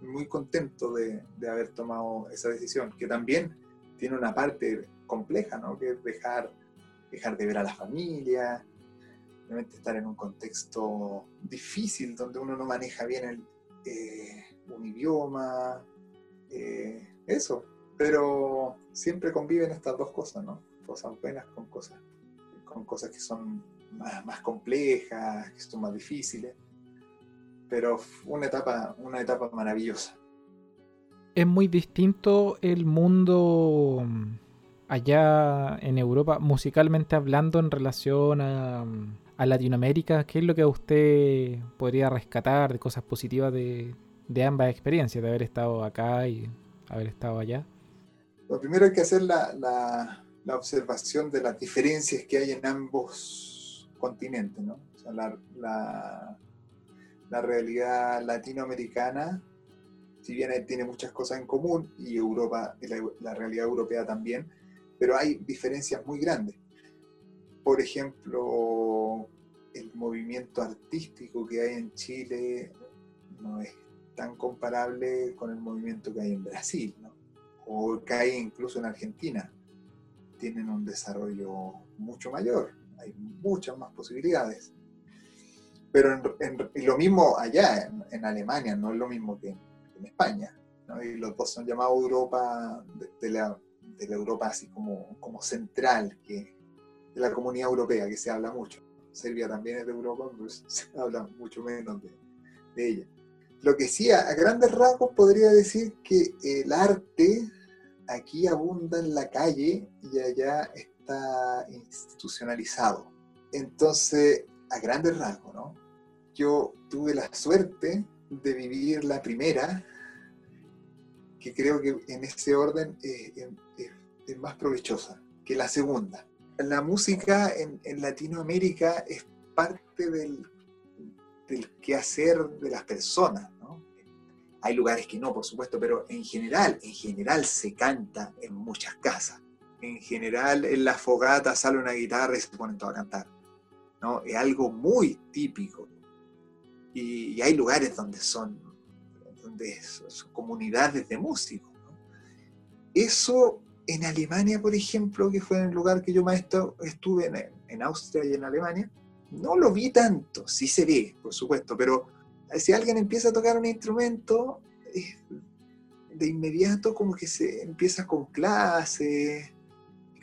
Muy contento de, de, haber tomado esa decisión, que también tiene una parte compleja, ¿no? Que es dejar, dejar de ver a la familia, realmente estar en un contexto difícil donde uno no maneja bien el, eh, un idioma, eh, eso, pero siempre conviven estas dos cosas, ¿no? Cosas buenas con cosas, con cosas que son más, complejas, que son más difíciles, pero una etapa, una etapa maravillosa. Es muy distinto el mundo mm, allá en Europa, musicalmente hablando, en relación a, a Latinoamérica. ¿Qué es lo que usted podría rescatar de cosas positivas de, de ambas experiencias, de haber estado acá y haber estado allá? Lo primero hay que hacer la, la, observación de las diferencias que hay en ambos continentes, ¿no? La, la, realidad latinoamericana, si bien tiene muchas cosas en común, y Europa, la, realidad europea también, pero hay diferencias muy grandes. Por ejemplo, el movimiento artístico que hay en Chile no es tan comparable con el movimiento que hay en Brasil. O hay incluso en Argentina. Tienen un desarrollo mucho mayor, hay muchas más posibilidades. Pero en, lo mismo allá, en, Alemania, no es lo mismo que en, España. Y los dos son llamados Europa, de, la, Europa así como, como central, que, de la comunidad europea, que se habla mucho. Serbia también es de Europa, pero se habla mucho menos de ella. Lo que sí, a, grandes rasgos podría decir que el arte aquí abunda en la calle y allá está institucionalizado. Entonces, a grandes rasgos, ¿no? Yo tuve la suerte de vivir la primera, que creo que en ese orden es, más provechosa que la segunda. La música en, en Latinoamérica es parte del del quehacer de las personas. ¿No? Hay lugares que no, por supuesto, pero en general, en general se canta en muchas casas. En general, en la fogata sale una guitarra y se ponen todos a cantar. ¿no? Es algo muy típico. Y, hay lugares donde son, donde son comunidades de músicos. Eso en Alemania, por ejemplo, que fue el lugar que yo más estuve, en, en Austria y en Alemania, no lo vi tanto, sí se ve, por supuesto, pero si alguien empieza a tocar un instrumento, de inmediato como que se empieza con clases,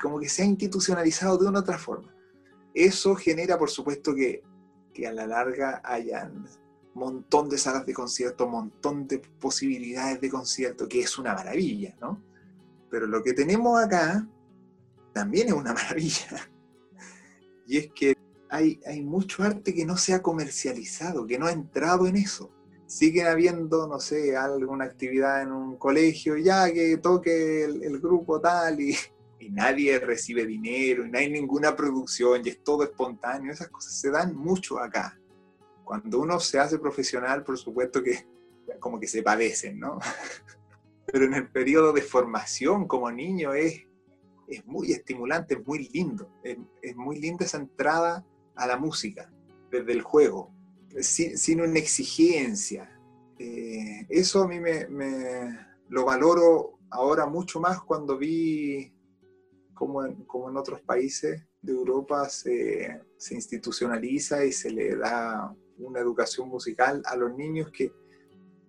como que se ha institucionalizado de una otra forma. Eso genera, por supuesto, que, que a la larga hayan montón de salas de concierto, montón de posibilidades de concierto, que es una maravilla, ¿no? Pero lo que tenemos acá también es una maravilla. Y es que hay, hay mucho arte que no se ha comercializado, que no ha entrado en eso. Sigue habiendo, no sé, alguna actividad en un colegio, ya que toque el, grupo tal y, y, nadie recibe dinero, y no hay ninguna producción y es todo espontáneo. Esas cosas se dan mucho acá. Cuando uno se hace profesional, por supuesto que como que se padecen, ¿no? Pero en el periodo de formación como niño es, es muy estimulante, es muy lindo. Es, es muy linda esa entrada a la música, desde el juego, sin, una exigencia. Eh, eso a mí me, lo valoro ahora mucho más cuando vi como en, en otros países de Europa se, se, institucionaliza y se le da una educación musical a los niños que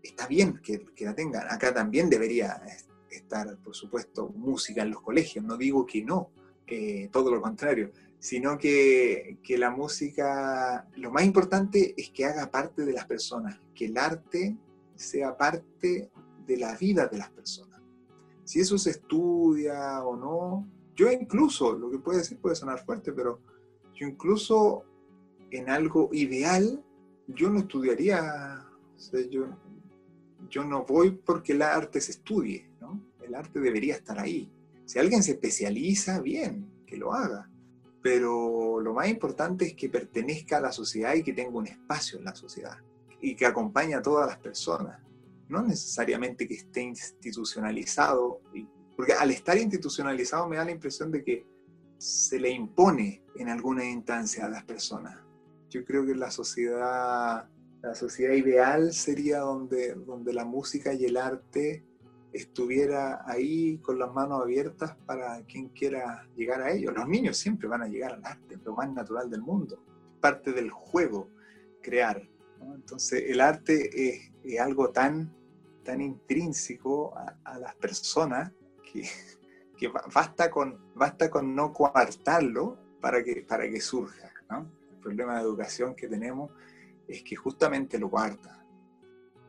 está bien que, que la tengan. Acá también debería estar, por supuesto, música en los colegios. No digo que no, eh, todo lo contrario sino que, que, la música, lo más importante es que haga parte de las personas, que el arte sea parte de la vida de las personas. Si eso se estudia o no, yo incluso, lo que puede decir puede sonar fuerte, pero yo incluso en algo ideal, yo no estudiaría, yo, yo no voy porque el arte se estudie, ¿no? El arte debería estar ahí. Si alguien se especializa, bien, que lo haga pero lo más importante es que pertenezca a la sociedad y que tenga un espacio en la sociedad y que acompañe a todas las personas. No necesariamente que esté institucionalizado, porque al estar institucionalizado me da la impresión de que se le impone en alguna instancia a las personas. Yo creo que la sociedad, la sociedad ideal sería donde, donde la música y el arte estuviera ahí con las manos abiertas para quien quiera llegar a ello. Los niños siempre van a llegar al arte, lo más natural del mundo. Parte del juego, crear. Entonces el arte es, algo tan, tan intrínseco a, las personas que, que, basta, con, basta con no coartarlo para que, para que surja. El problema de educación que tenemos es que justamente lo cuarta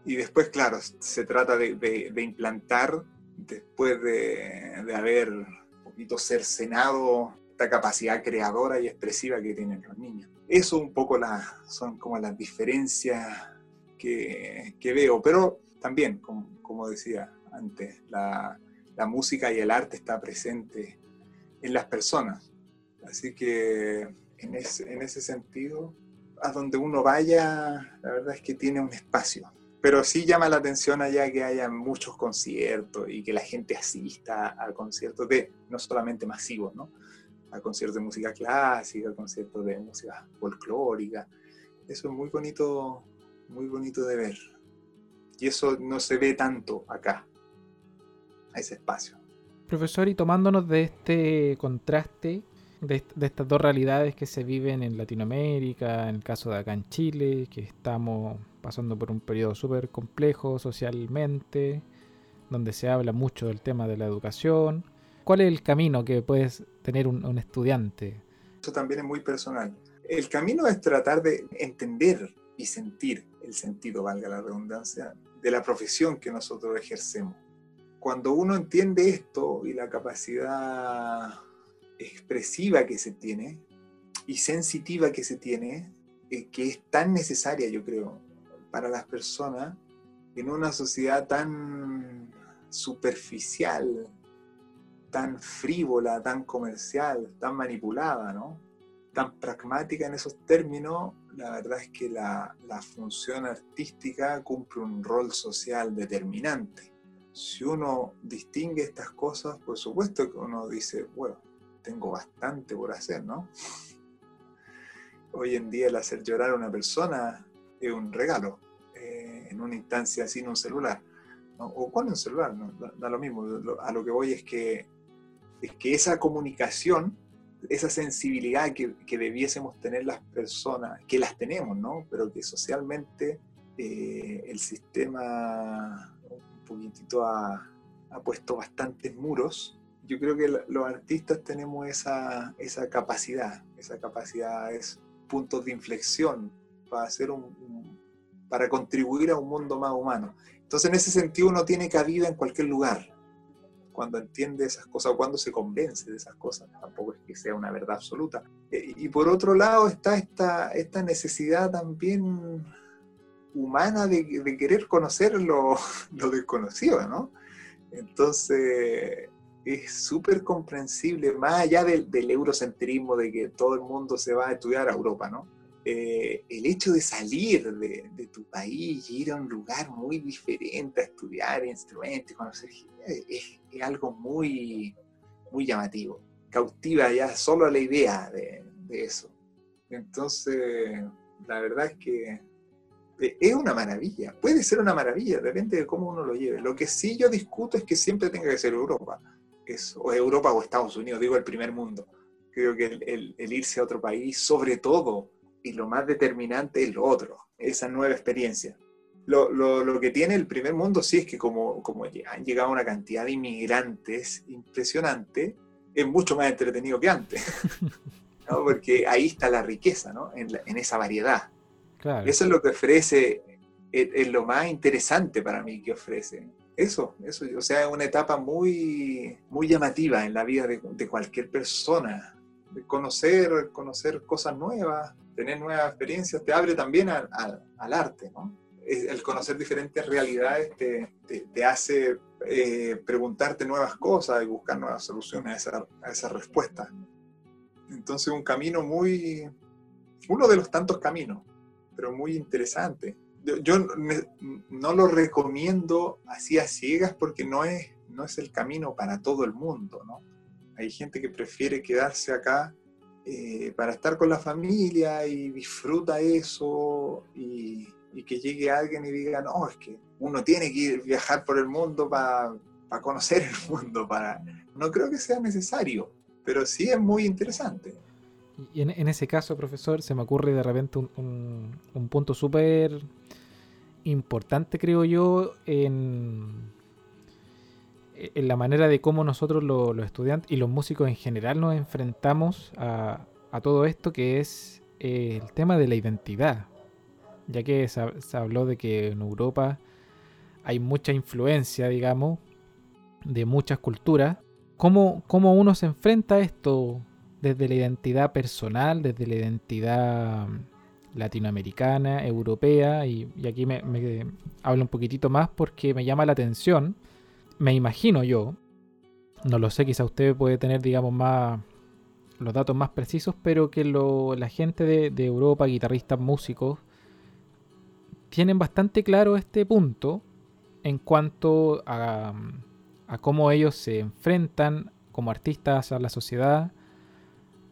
y después, claro, se trata de, implantar, después de, haber un poquito cercenado esta capacidad creadora y expresiva que tienen los niños. Eso un poco la, son como las diferencias que, veo, pero también, como, decía antes, la, música y el arte está presente en las personas. Así que en ese, en ese sentido, a donde uno vaya, la verdad es que tiene un espacio pero sí llama la atención allá que haya muchos conciertos y que la gente asista a conciertos de, no solamente masivos, ¿no? A conciertos de música clásica, a conciertos de música folclórica. Eso es muy bonito, muy bonito de ver. Y eso no se ve tanto acá, a ese espacio. Profesor, y tomándonos de este contraste, de, estas dos realidades que se viven en Latinoamérica, en el caso de acá en Chile, que estamos pasando por un periodo súper complejo socialmente, donde se habla mucho del tema de la educación. ¿Cuál es el camino que puede tener un, estudiante? Eso también es muy personal. El camino es tratar de entender y sentir el sentido, valga la redundancia, de la profesión que nosotros ejercemos. Cuando uno entiende esto y la capacidad expresiva que se tiene y sensitiva que se tiene, eh, que es tan necesaria, yo creo, para las personas en una sociedad tan superficial, tan frívola, tan comercial, tan manipulada, ¿no? tan pragmática en esos términos, la verdad es que la, la, función artística cumple un rol social determinante. Si uno distingue estas cosas, por supuesto que uno dice, bueno, tengo bastante por hacer, ¿no? Hoy en día el hacer llorar a una persona es un regalo en una instancia sin un celular, o con un celular, da, lo mismo. a lo que voy es que, es que esa comunicación, esa sensibilidad que, que, debiésemos tener las personas, que las tenemos, ¿no? pero que socialmente eh, el sistema un poquitito ha, ha puesto bastantes muros yo creo que los artistas tenemos esa, esa capacidad, esa capacidad es puntos de inflexión para, hacer un, para contribuir a un mundo más humano. Entonces, en ese sentido, uno tiene cabida en cualquier lugar cuando entiende esas cosas o cuando se convence de esas cosas. Tampoco es que sea una verdad absoluta. Eh, y por otro lado está esta, necesidad también humana de, de querer conocer lo, lo desconocido, ¿no? Entonces, es súper comprensible, más allá del, eurocentrismo de que todo el mundo se va a estudiar a Europa, ¿no? Eh, el hecho de salir de, tu país y ir a un lugar muy diferente a estudiar instrumentos, conocer es, es, algo muy, muy llamativo. Cautiva ya solo la idea de, eso. Entonces, la verdad es que eh, es una maravilla, puede ser una maravilla, depende de cómo uno lo lleve. Lo que sí yo discuto es que siempre tenga que ser Europa o Europa o Estados Unidos, digo el primer mundo. Creo que el, irse a otro país, sobre todo, y lo más determinante es lo otro, esa nueva experiencia. Lo, lo, que tiene el primer mundo sí es que como, como han llegado una cantidad de inmigrantes impresionante, es mucho más entretenido que antes. Porque ahí está la riqueza, ¿no? en, en esa variedad. Eso es lo que ofrece, es, lo más interesante para mí que ofrece eso, eso, o sea, es una etapa muy, muy llamativa en la vida de, cualquier persona. Conocer, conocer cosas nuevas, tener nuevas experiencias, te abre también al, arte, ¿no? El conocer diferentes realidades te, hace eh, preguntarte nuevas cosas y buscar nuevas soluciones a esa, a esa respuesta. Entonces, un camino muy, uno de los tantos caminos, pero muy interesante yo no lo recomiendo así a ciegas porque no es, no es el camino para todo el mundo, ¿no? Hay gente que prefiere quedarse acá eh, para estar con la familia y disfruta eso y, que llegue alguien y diga, no, es que uno tiene que ir, viajar por el mundo para conocer el mundo, para... No creo que sea necesario, pero sí es muy interesante. Y en, ese caso, profesor, se me ocurre de repente un, un, punto súper importante, creo yo, en, en, la manera de cómo nosotros los estudiantes y los músicos en general nos enfrentamos a, a todo esto, que es eh, el tema de la identidad. Ya que se, habló de que en Europa hay mucha influencia, digamos, de muchas culturas. ¿Cómo, ¿Cómo, uno se enfrenta a esto desde la identidad personal, desde la identidad latinoamericana, europea, y, aquí me, hablo un poquitito más porque me llama la atención, me imagino yo, no lo sé, quizá usted puede tener, digamos, más los datos más precisos, pero que la gente de, Europa, guitarristas, músicos, tienen bastante claro este punto en cuanto a, a cómo ellos se enfrentan como artistas a la sociedad,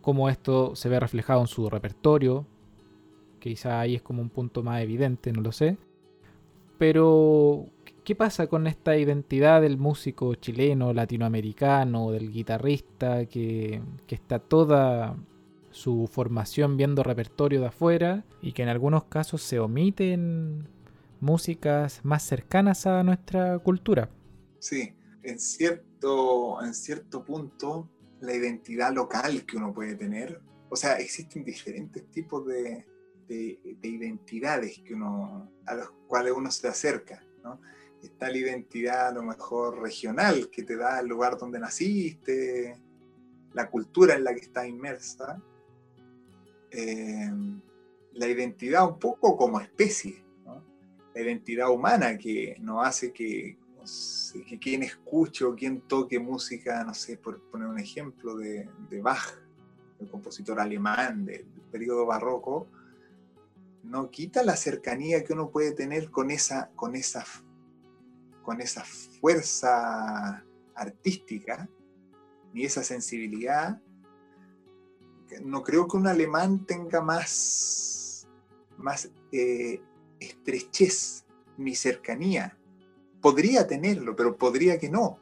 cómo esto se ve reflejado en su repertorio, quizá ahí es como un punto más evidente, no lo sé. Pero, ¿qué pasa con esta identidad del músico chileno, latinoamericano, del guitarrista, que, está toda su formación viendo repertorio de afuera y que en algunos casos se omiten músicas más cercanas a nuestra cultura? Sí, en cierto, en cierto punto la identidad local que uno puede tener, o sea, existen diferentes tipos de, de, identidades que uno, a los cuales uno se acerca. ¿no? Está la identidad a lo mejor regional que te da el lugar donde naciste, la cultura en la que estás inmersa, eh, la identidad un poco como especie, la identidad humana que nos hace que, que quien escuche o quien toque música, no sé, por poner un ejemplo de, de Bach, el compositor alemán del periodo barroco, no quita la cercanía que uno puede tener con esa, con esa, con esa fuerza artística, ni esa sensibilidad. No creo que un alemán tenga más, más eh, estrechez mi cercanía. Podría tenerlo, pero podría que no.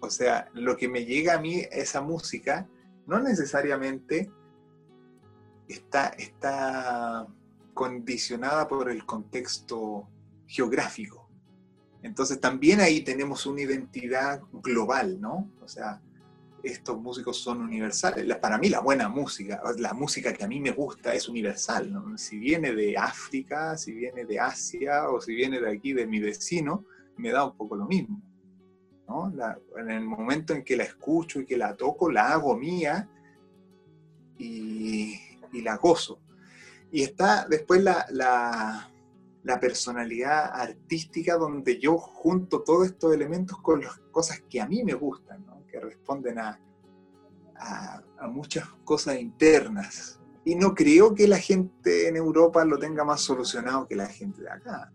O sea, lo que me llega a mí, esa música, no necesariamente está, está condicionada por el contexto geográfico. Entonces también ahí tenemos una identidad global, ¿no? O sea, estos músicos son universales. Para mí la buena música, la música que a mí me gusta es universal. Si viene de África, si viene de Asia o si viene de aquí, de mi vecino, me da un poco lo mismo. ¿no? en el momento en que la escucho y que la toco, la hago mía y, y la gozo. Y está después la, la, personalidad artística donde yo junto todos estos elementos con las cosas que a mí me gustan. que responden a, a, muchas cosas internas. Y no creo que la gente en Europa lo tenga más solucionado que la gente de acá.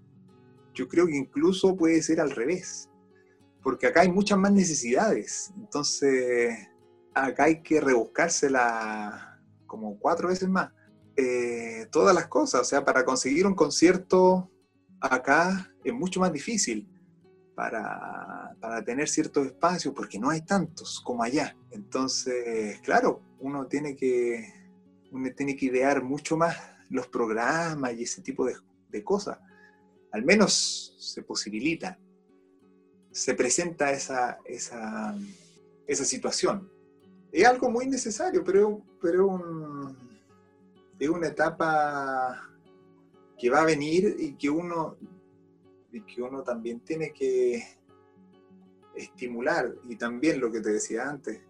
Yo creo que incluso puede ser al revés, porque acá hay muchas más necesidades. Entonces, acá hay que rebuscársela como cuatro veces más. Eh, todas las cosas, o sea, para conseguir un concierto acá es mucho más difícil para, tener ciertos espacios, porque no hay tantos como allá. Entonces, claro, uno tiene que, uno tiene que idear mucho más los programas y ese tipo de, cosas. Al menos se posibilita, se presenta esa, esa, esa situación. Es algo muy necesario, pero, pero es una etapa que va a venir y que uno que uno también tiene que estimular. Y también lo que te decía antes,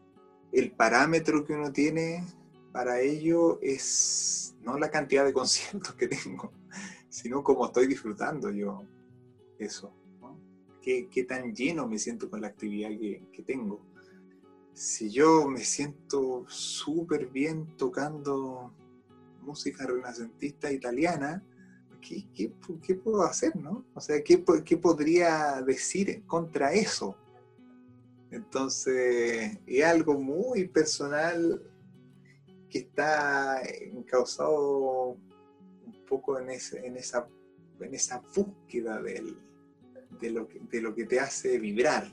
el parámetro que uno tiene para ello es no la cantidad de conciertos que tengo, sino cómo estoy disfrutando yo eso. ¿Qué, tan lleno me siento con la actividad que, que tengo. Si yo me siento súper bien tocando música renacentista italiana, ¿qué, puedo hacer, no? O sea, ¿qué, ¿qué, podría decir contra eso? Entonces, es algo muy personal que está causado un poco en, ese, en, esa, en esa búsqueda del, de, lo que, de lo que te hace vibrar.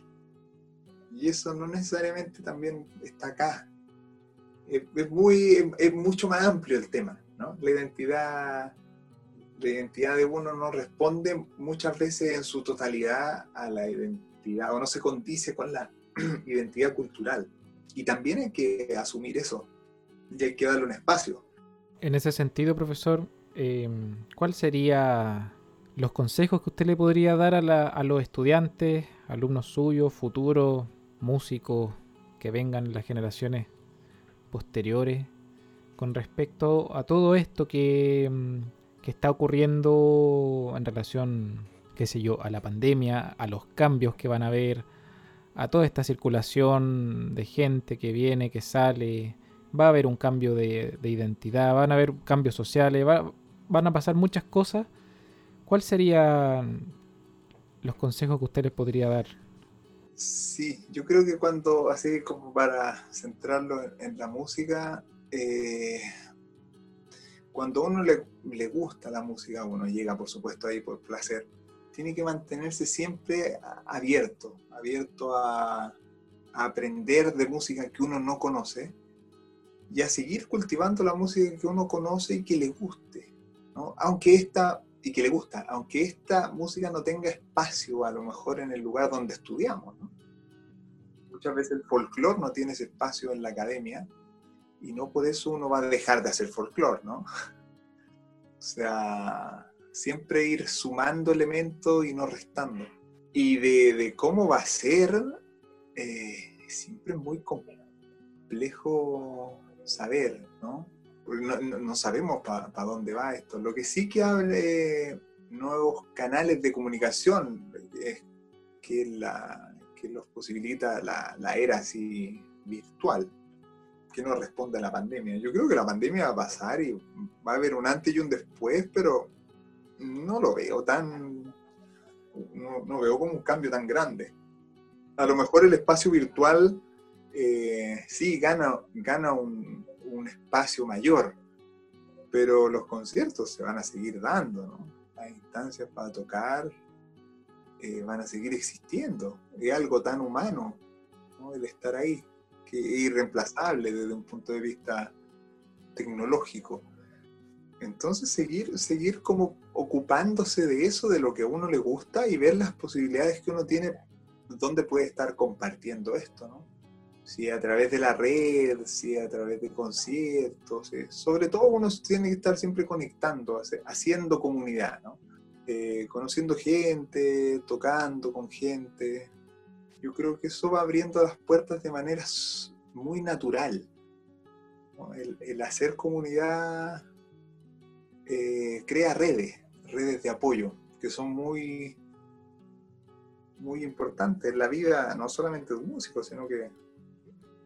Y eso no necesariamente también está acá. Es, muy, es mucho más amplio el tema, ¿no? La identidad la identidad de uno no responde muchas veces en su totalidad a la identidad o no se condice con la identidad cultural. Y también hay que asumir eso y hay que darle un espacio. En ese sentido, profesor, eh, ¿cuál sería los consejos que usted le podría dar a, a los estudiantes, alumnos suyos, futuros, músicos que vengan en las generaciones posteriores con respecto a todo esto que mm, que está ocurriendo en relación, qué sé yo, a la pandemia, a los cambios que van a haber, a toda esta circulación de gente que viene, que sale, va a haber un cambio de, identidad, van a haber cambios sociales, van a pasar muchas cosas. ¿Cuáles serían los consejos que usted les podría dar? Sí, yo creo que cuando, así como para centrarlo en, la música, eh, cuando a uno le, gusta la música, uno llega por supuesto ahí por placer, tiene que mantenerse siempre abierto, abierto a, aprender de música que uno no conoce y a seguir cultivando la música que uno conoce y que le guste, aunque esta, y que le gusta, aunque esta música no tenga espacio a lo mejor en el lugar donde estudiamos. Muchas veces el folclore no tiene ese espacio en la academia, y no por eso uno va a dejar de hacer folclore, ¿no? O sea, siempre ir sumando elementos y no restando. Y de, cómo va a ser, eh, siempre es muy complejo saber, ¿no? No, sabemos para dónde va esto. Lo que sí que abre nuevos canales de comunicación es que, los posibilita la, la era así virtual que no responde a la pandemia. Yo creo que la pandemia va a pasar y va a haber un antes y un después, pero no lo veo tan, no, veo como un cambio tan grande. A lo mejor el espacio virtual eh, sí gana, gana un, espacio mayor, pero los conciertos se van a seguir dando, ¿no? las instancias para tocar eh, van a seguir existiendo. Es algo tan humano el estar ahí, que es irreemplazable desde un punto de vista tecnológico. Entonces seguir, seguir como ocupándose de eso, de lo que a uno le gusta y ver las posibilidades que uno tiene, dónde puede estar compartiendo esto, ¿no? Si a través de la red, si a través de conciertos, eh, sobre todo uno tiene que estar siempre conectando, haciendo comunidad, ¿no? Eh, conociendo gente, tocando con gente. Yo creo que eso va abriendo las puertas de manera muy natural. El, hacer comunidad eh, crea redes, redes de apoyo, que son muy, muy importantes en la vida, no solamente de un músico, sino que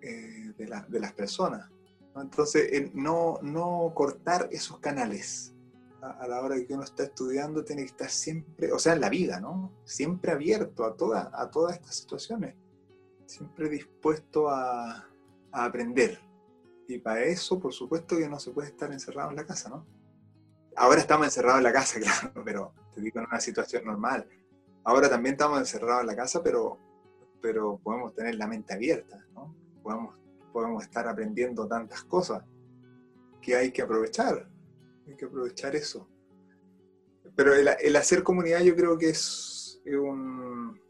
eh, de, las personas. Entonces, no, no cortar esos canales a, la hora que uno está estudiando tiene que estar siempre, o sea, en la vida, ¿no? Siempre abierto a, toda, a todas estas situaciones, siempre dispuesto a, a aprender. Y para eso, por supuesto, que no se puede estar encerrado en la casa, ¿no? Ahora estamos encerrados en la casa, claro, pero te digo en una situación normal. Ahora también estamos encerrados en la casa, pero, pero podemos tener la mente abierta, ¿no? Podemos, podemos estar aprendiendo tantas cosas que hay que aprovechar hay que aprovechar eso. Pero el, hacer comunidad yo creo que es, un,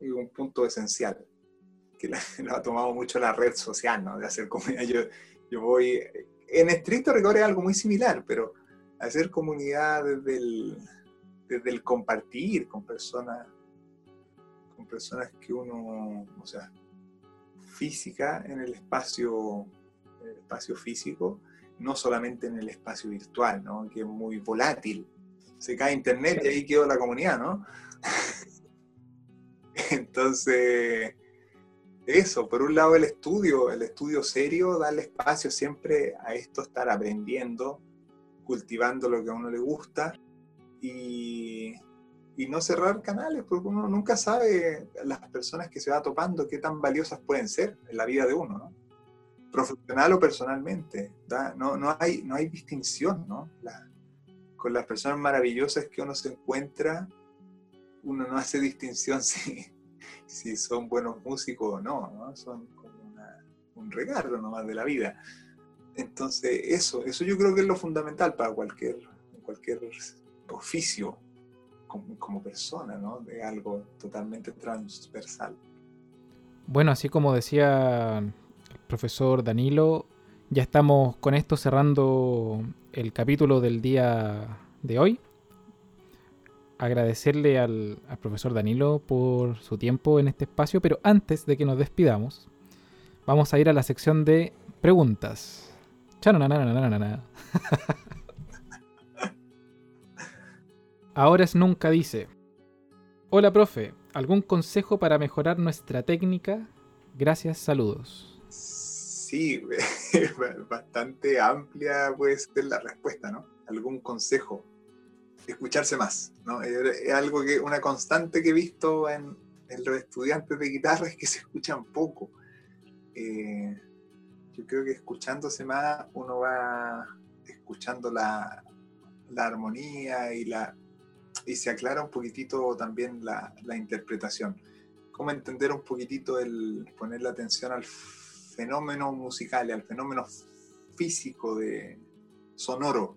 un punto esencial, que lo ha tomado mucho la red social, ¿no? De hacer comunidad. Yo, yo voy, en estricto rigor es algo muy similar, pero hacer comunidad desde el, desde el compartir con personas, con personas que uno, o sea, física en el espacio, espacio físico, no solamente en el espacio virtual, ¿no? que es muy volátil. Se cae internet y ahí quedó la comunidad, ¿no? Entonces, eso, por un lado el estudio, el estudio serio, darle espacio siempre a esto, estar aprendiendo, cultivando lo que a uno le gusta y, y no cerrar canales, porque uno nunca sabe las personas que se va topando qué tan valiosas pueden ser en la vida de uno, ¿no? profesional o personalmente. No, no, hay, no hay distinción, ¿no? con las personas maravillosas que uno se encuentra, uno no hace distinción si, si son buenos músicos o no, ¿no? Son como un regalo nomás de la vida. Entonces, eso, eso yo creo que es lo fundamental para cualquier, cualquier oficio como, persona, ¿no? De algo totalmente transversal. Bueno, así como decía profesor Danilo. Ya estamos con esto cerrando el capítulo del día de hoy. Agradecerle al, profesor Danilo por su tiempo en este espacio, pero antes de que nos despidamos, vamos a ir a la sección de preguntas. Ahora es nunca dice. Hola profe, ¿algún consejo para mejorar nuestra técnica? Gracias, saludos sí, bastante amplia puede ser la respuesta, ¿no? Algún consejo. Escucharse más, ¿no? Es algo que, una constante que he visto en, los estudiantes de guitarra es que se escuchan poco. Eh, yo creo que escuchándose más uno va escuchando la, armonía y, la, y se aclara un poquitito también la, la interpretación. Cómo entender un poquitito el poner la atención al fenómeno musical, al fenómeno físico de sonoro,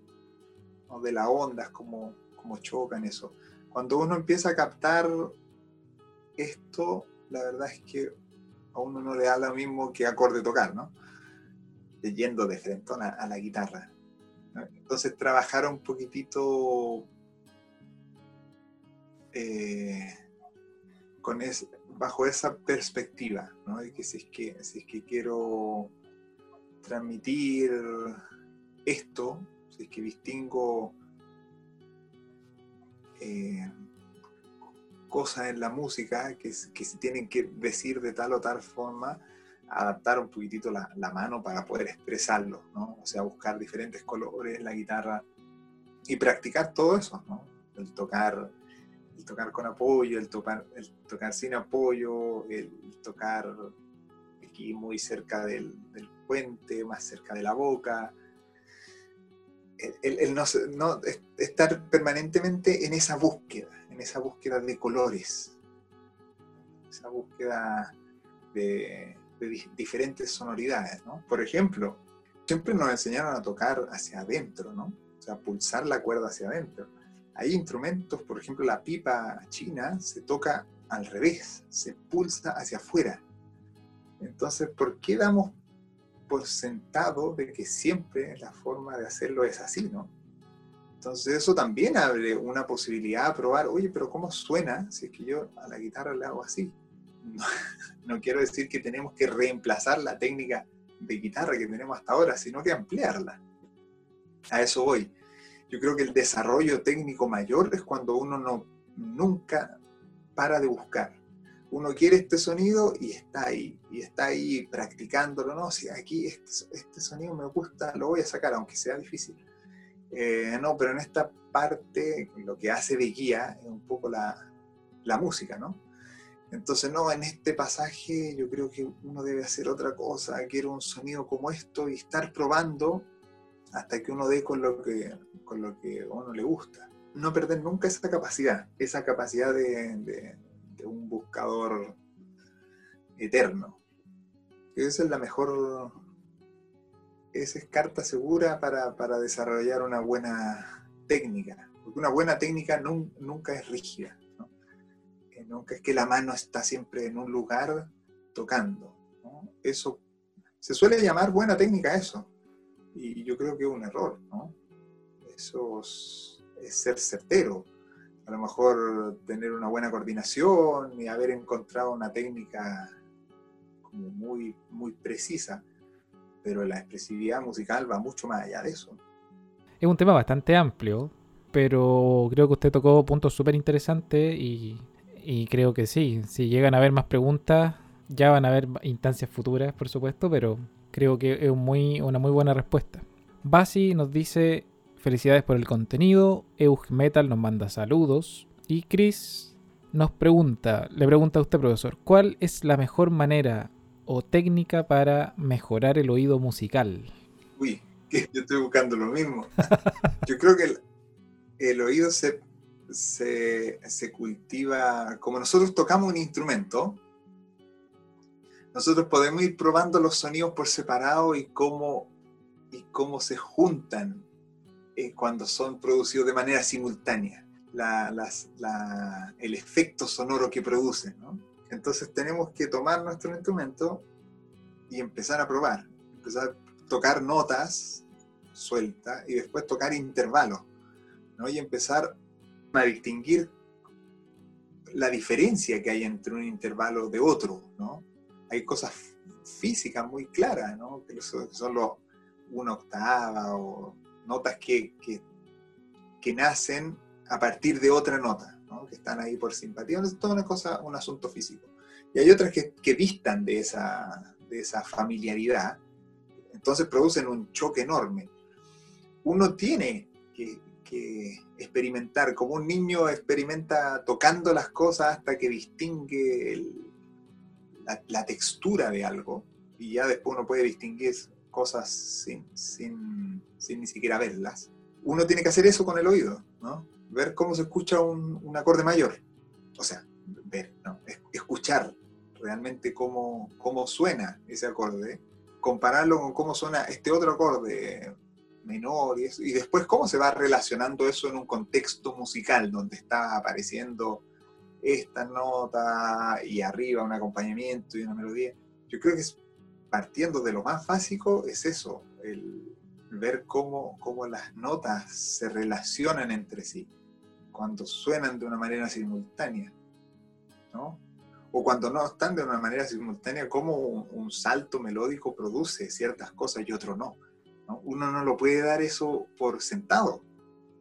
de las ondas, como, como chocan eso. Cuando uno empieza a captar esto, la verdad es que a uno no le da lo mismo que acorde tocar, ¿no? Yendo de frente a, la guitarra. Entonces trabajar un poquitito eh, con ese, bajo esa perspectiva, ¿no? de que si es que, si es que quiero transmitir esto, si es que distingo eh, cosas en la música que, que, se tienen que decir de tal o tal forma, adaptar un poquitito la, la mano para poder expresarlo, ¿no? o sea, buscar diferentes colores en la guitarra y practicar todo eso, ¿no? el tocar el tocar con apoyo, el tocar, el tocar sin apoyo, el tocar aquí muy cerca del, puente, más cerca de la boca. el, no, estar permanentemente en esa búsqueda, en esa búsqueda de colores, esa búsqueda de, diferentes sonoridades, ¿no? Por ejemplo, siempre nos enseñaron a tocar hacia adentro, ¿no? O sea, pulsar la cuerda hacia adentro. Hay instrumentos, por ejemplo, la pipa china se toca al revés, se pulsa hacia afuera. Entonces, ¿por qué damos por sentado de que siempre la forma de hacerlo es así, ¿no? Entonces eso también abre una posibilidad a probar, oye, pero ¿cómo suena si es que yo a la guitarra le hago así? No, quiero decir que tenemos que reemplazar la técnica de guitarra que tenemos hasta ahora, sino que ampliarla. A eso voy. Yo creo que el desarrollo técnico mayor es cuando uno no nunca para de buscar uno quiere este sonido y está ahí, y está ahí practicándolo, ¿no? Si aquí este, este sonido me gusta, lo voy a sacar, aunque sea difícil. Eh, no, pero en esta parte lo que hace de guía es un poco la, la música, ¿no? Entonces, no, en este pasaje yo creo que uno debe hacer otra cosa, quiero un sonido como esto y estar probando hasta que uno dé con lo que, con lo que a uno le gusta. No perder nunca esa capacidad, esa capacidad de un buscador eterno. Esa es la mejor, esa es carta segura para, desarrollar una buena técnica, porque una buena técnica nunca es rígida, nunca es que la mano está siempre en un lugar tocando. Eso se suele llamar buena técnica eso, y yo creo que es un error. Eso es ser certero a lo mejor tener una buena coordinación y haber encontrado una técnica muy, muy precisa, pero la expresividad musical va mucho más allá de eso. Es un tema bastante amplio, pero creo que usted tocó puntos súper interesantes y, y creo que sí, si llegan a haber más preguntas, ya van a haber instancias futuras, por supuesto, pero creo que es muy, una muy buena respuesta. Basi nos dice Felicidades por el contenido. Eug Metal nos manda saludos. Y Chris nos pregunta, le pregunta a usted, profesor, ¿cuál es la mejor manera o técnica para mejorar el oído musical? Uy, yo estoy buscando lo mismo. Yo creo que el, oído se, se, se, cultiva, como nosotros tocamos un instrumento, nosotros podemos ir probando los sonidos por separado y cómo, y cómo se juntan eh, cuando son producidos de manera simultánea, el efecto sonoro que producen. Entonces tenemos que tomar nuestro instrumento y empezar a probar, empezar a tocar notas sueltas y después tocar intervalos, ¿no? y empezar a distinguir la diferencia que hay entre un intervalo de otro. ¿no? Hay cosas físicas muy claras, ¿no? que son los una octava o notas que, que, nacen a partir de otra nota, que están ahí por simpatía. Es toda una cosa, un asunto físico. Y hay otras que, que distan de esa, de esa familiaridad, entonces producen un choque enorme. Uno tiene que, experimentar, como un niño experimenta tocando las cosas hasta que distingue la, textura de algo, y ya después uno puede distinguir cosas sin, sin, sin, ni siquiera verlas. Uno tiene que hacer eso con el oído, ¿no? Ver cómo se escucha un, un acorde mayor. O sea, ver, ¿no? escuchar realmente cómo, cómo suena ese acorde, compararlo con cómo suena este otro acorde menor y después cómo se va relacionando eso en un contexto musical donde está apareciendo esta nota y arriba un acompañamiento y una melodía. Yo creo que es partiendo de lo más básico, es eso, el ver cómo, cómo las notas se relacionan entre sí, cuando suenan de una manera simultánea, ¿no? O cuando no están de una manera simultánea, cómo un, salto melódico produce ciertas cosas y otro no, Uno no lo puede dar eso por sentado.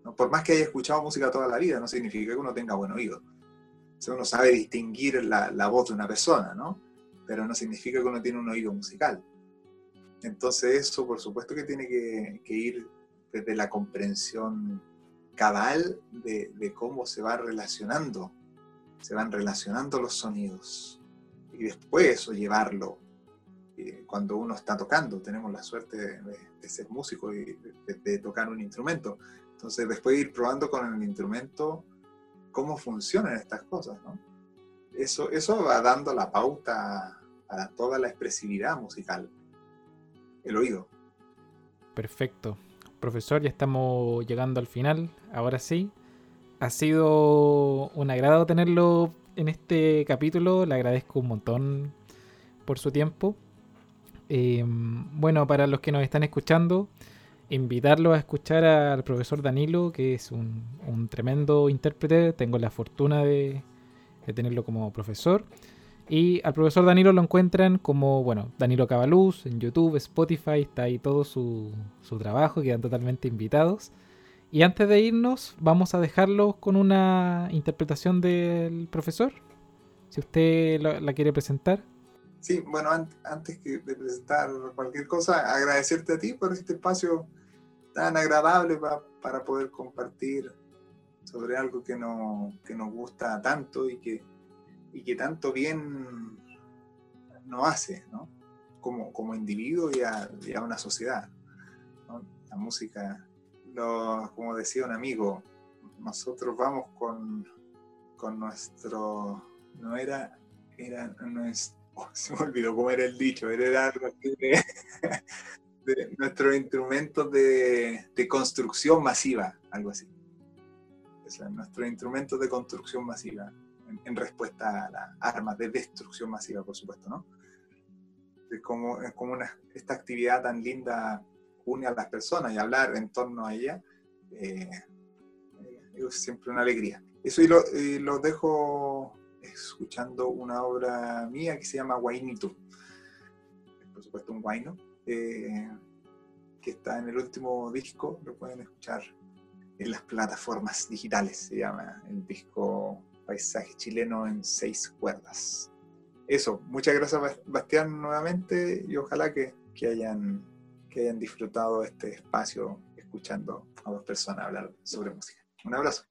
¿no? Por más que haya escuchado música toda la vida, no significa que uno tenga buen oído. Uno sabe distinguir la, la voz de una persona, ¿no? pero no significa que uno tiene un oído musical. Entonces eso, por supuesto que tiene que, ir desde la comprensión cabal de, cómo se va relacionando, se van relacionando los sonidos. Y después eso llevarlo cuando uno está tocando, tenemos la suerte de, ser músico y de, tocar un instrumento. Entonces, después de ir probando con el instrumento cómo funcionan estas cosas, ¿no? Eso, eso va dando la pauta a toda la expresividad musical, el oído. Perfecto. Profesor, ya estamos llegando al final. Ahora sí, ha sido un agrado tenerlo en este capítulo. Le agradezco un montón por su tiempo. Em, bueno, para los que nos están escuchando, invitarlo a escuchar al profesor Danilo, que es un, tremendo intérprete. Tengo la fortuna de, tenerlo como profesor. Y al profesor Danilo lo encuentran como, bueno, Danilo Cabaluz en YouTube, Spotify, está ahí todo su, su trabajo, quedan totalmente invitados. Y antes de irnos, vamos a dejarlo con una interpretación del profesor, si usted la quiere presentar. Sí, bueno, antes de presentar cualquier cosa, agradecerte a ti por este espacio tan agradable para poder compartir sobre algo que, no, nos gusta tanto y que, y que tanto bien nos hace, ¿no? Como, como individuo y a, una sociedad. La música, como decía un amigo, nosotros vamos con, con nuestro, no era, era nuestro se me olvidó cómo era el dicho, era algo de, nuestros instrumentos de, construcción masiva, algo así. O nuestros instrumentos de construcción masiva, en, respuesta a las armas de destrucción masiva, por supuesto, ¿no? Es como, es como una, esta actividad tan linda une a las personas y hablar en torno a ella eh, es siempre una alegría. Eso y lo dejo escuchando una obra mía que se llama Guainito. Por supuesto, un guaino, eh, que está en el último disco, lo pueden escuchar en las plataformas digitales, se llama el disco Paisaje Chileno en seis cuerdas. Eso, muchas gracias Bastián nuevamente y ojalá que, que hayan, que hayan disfrutado este espacio escuchando a dos personas hablar sobre música. Un abrazo.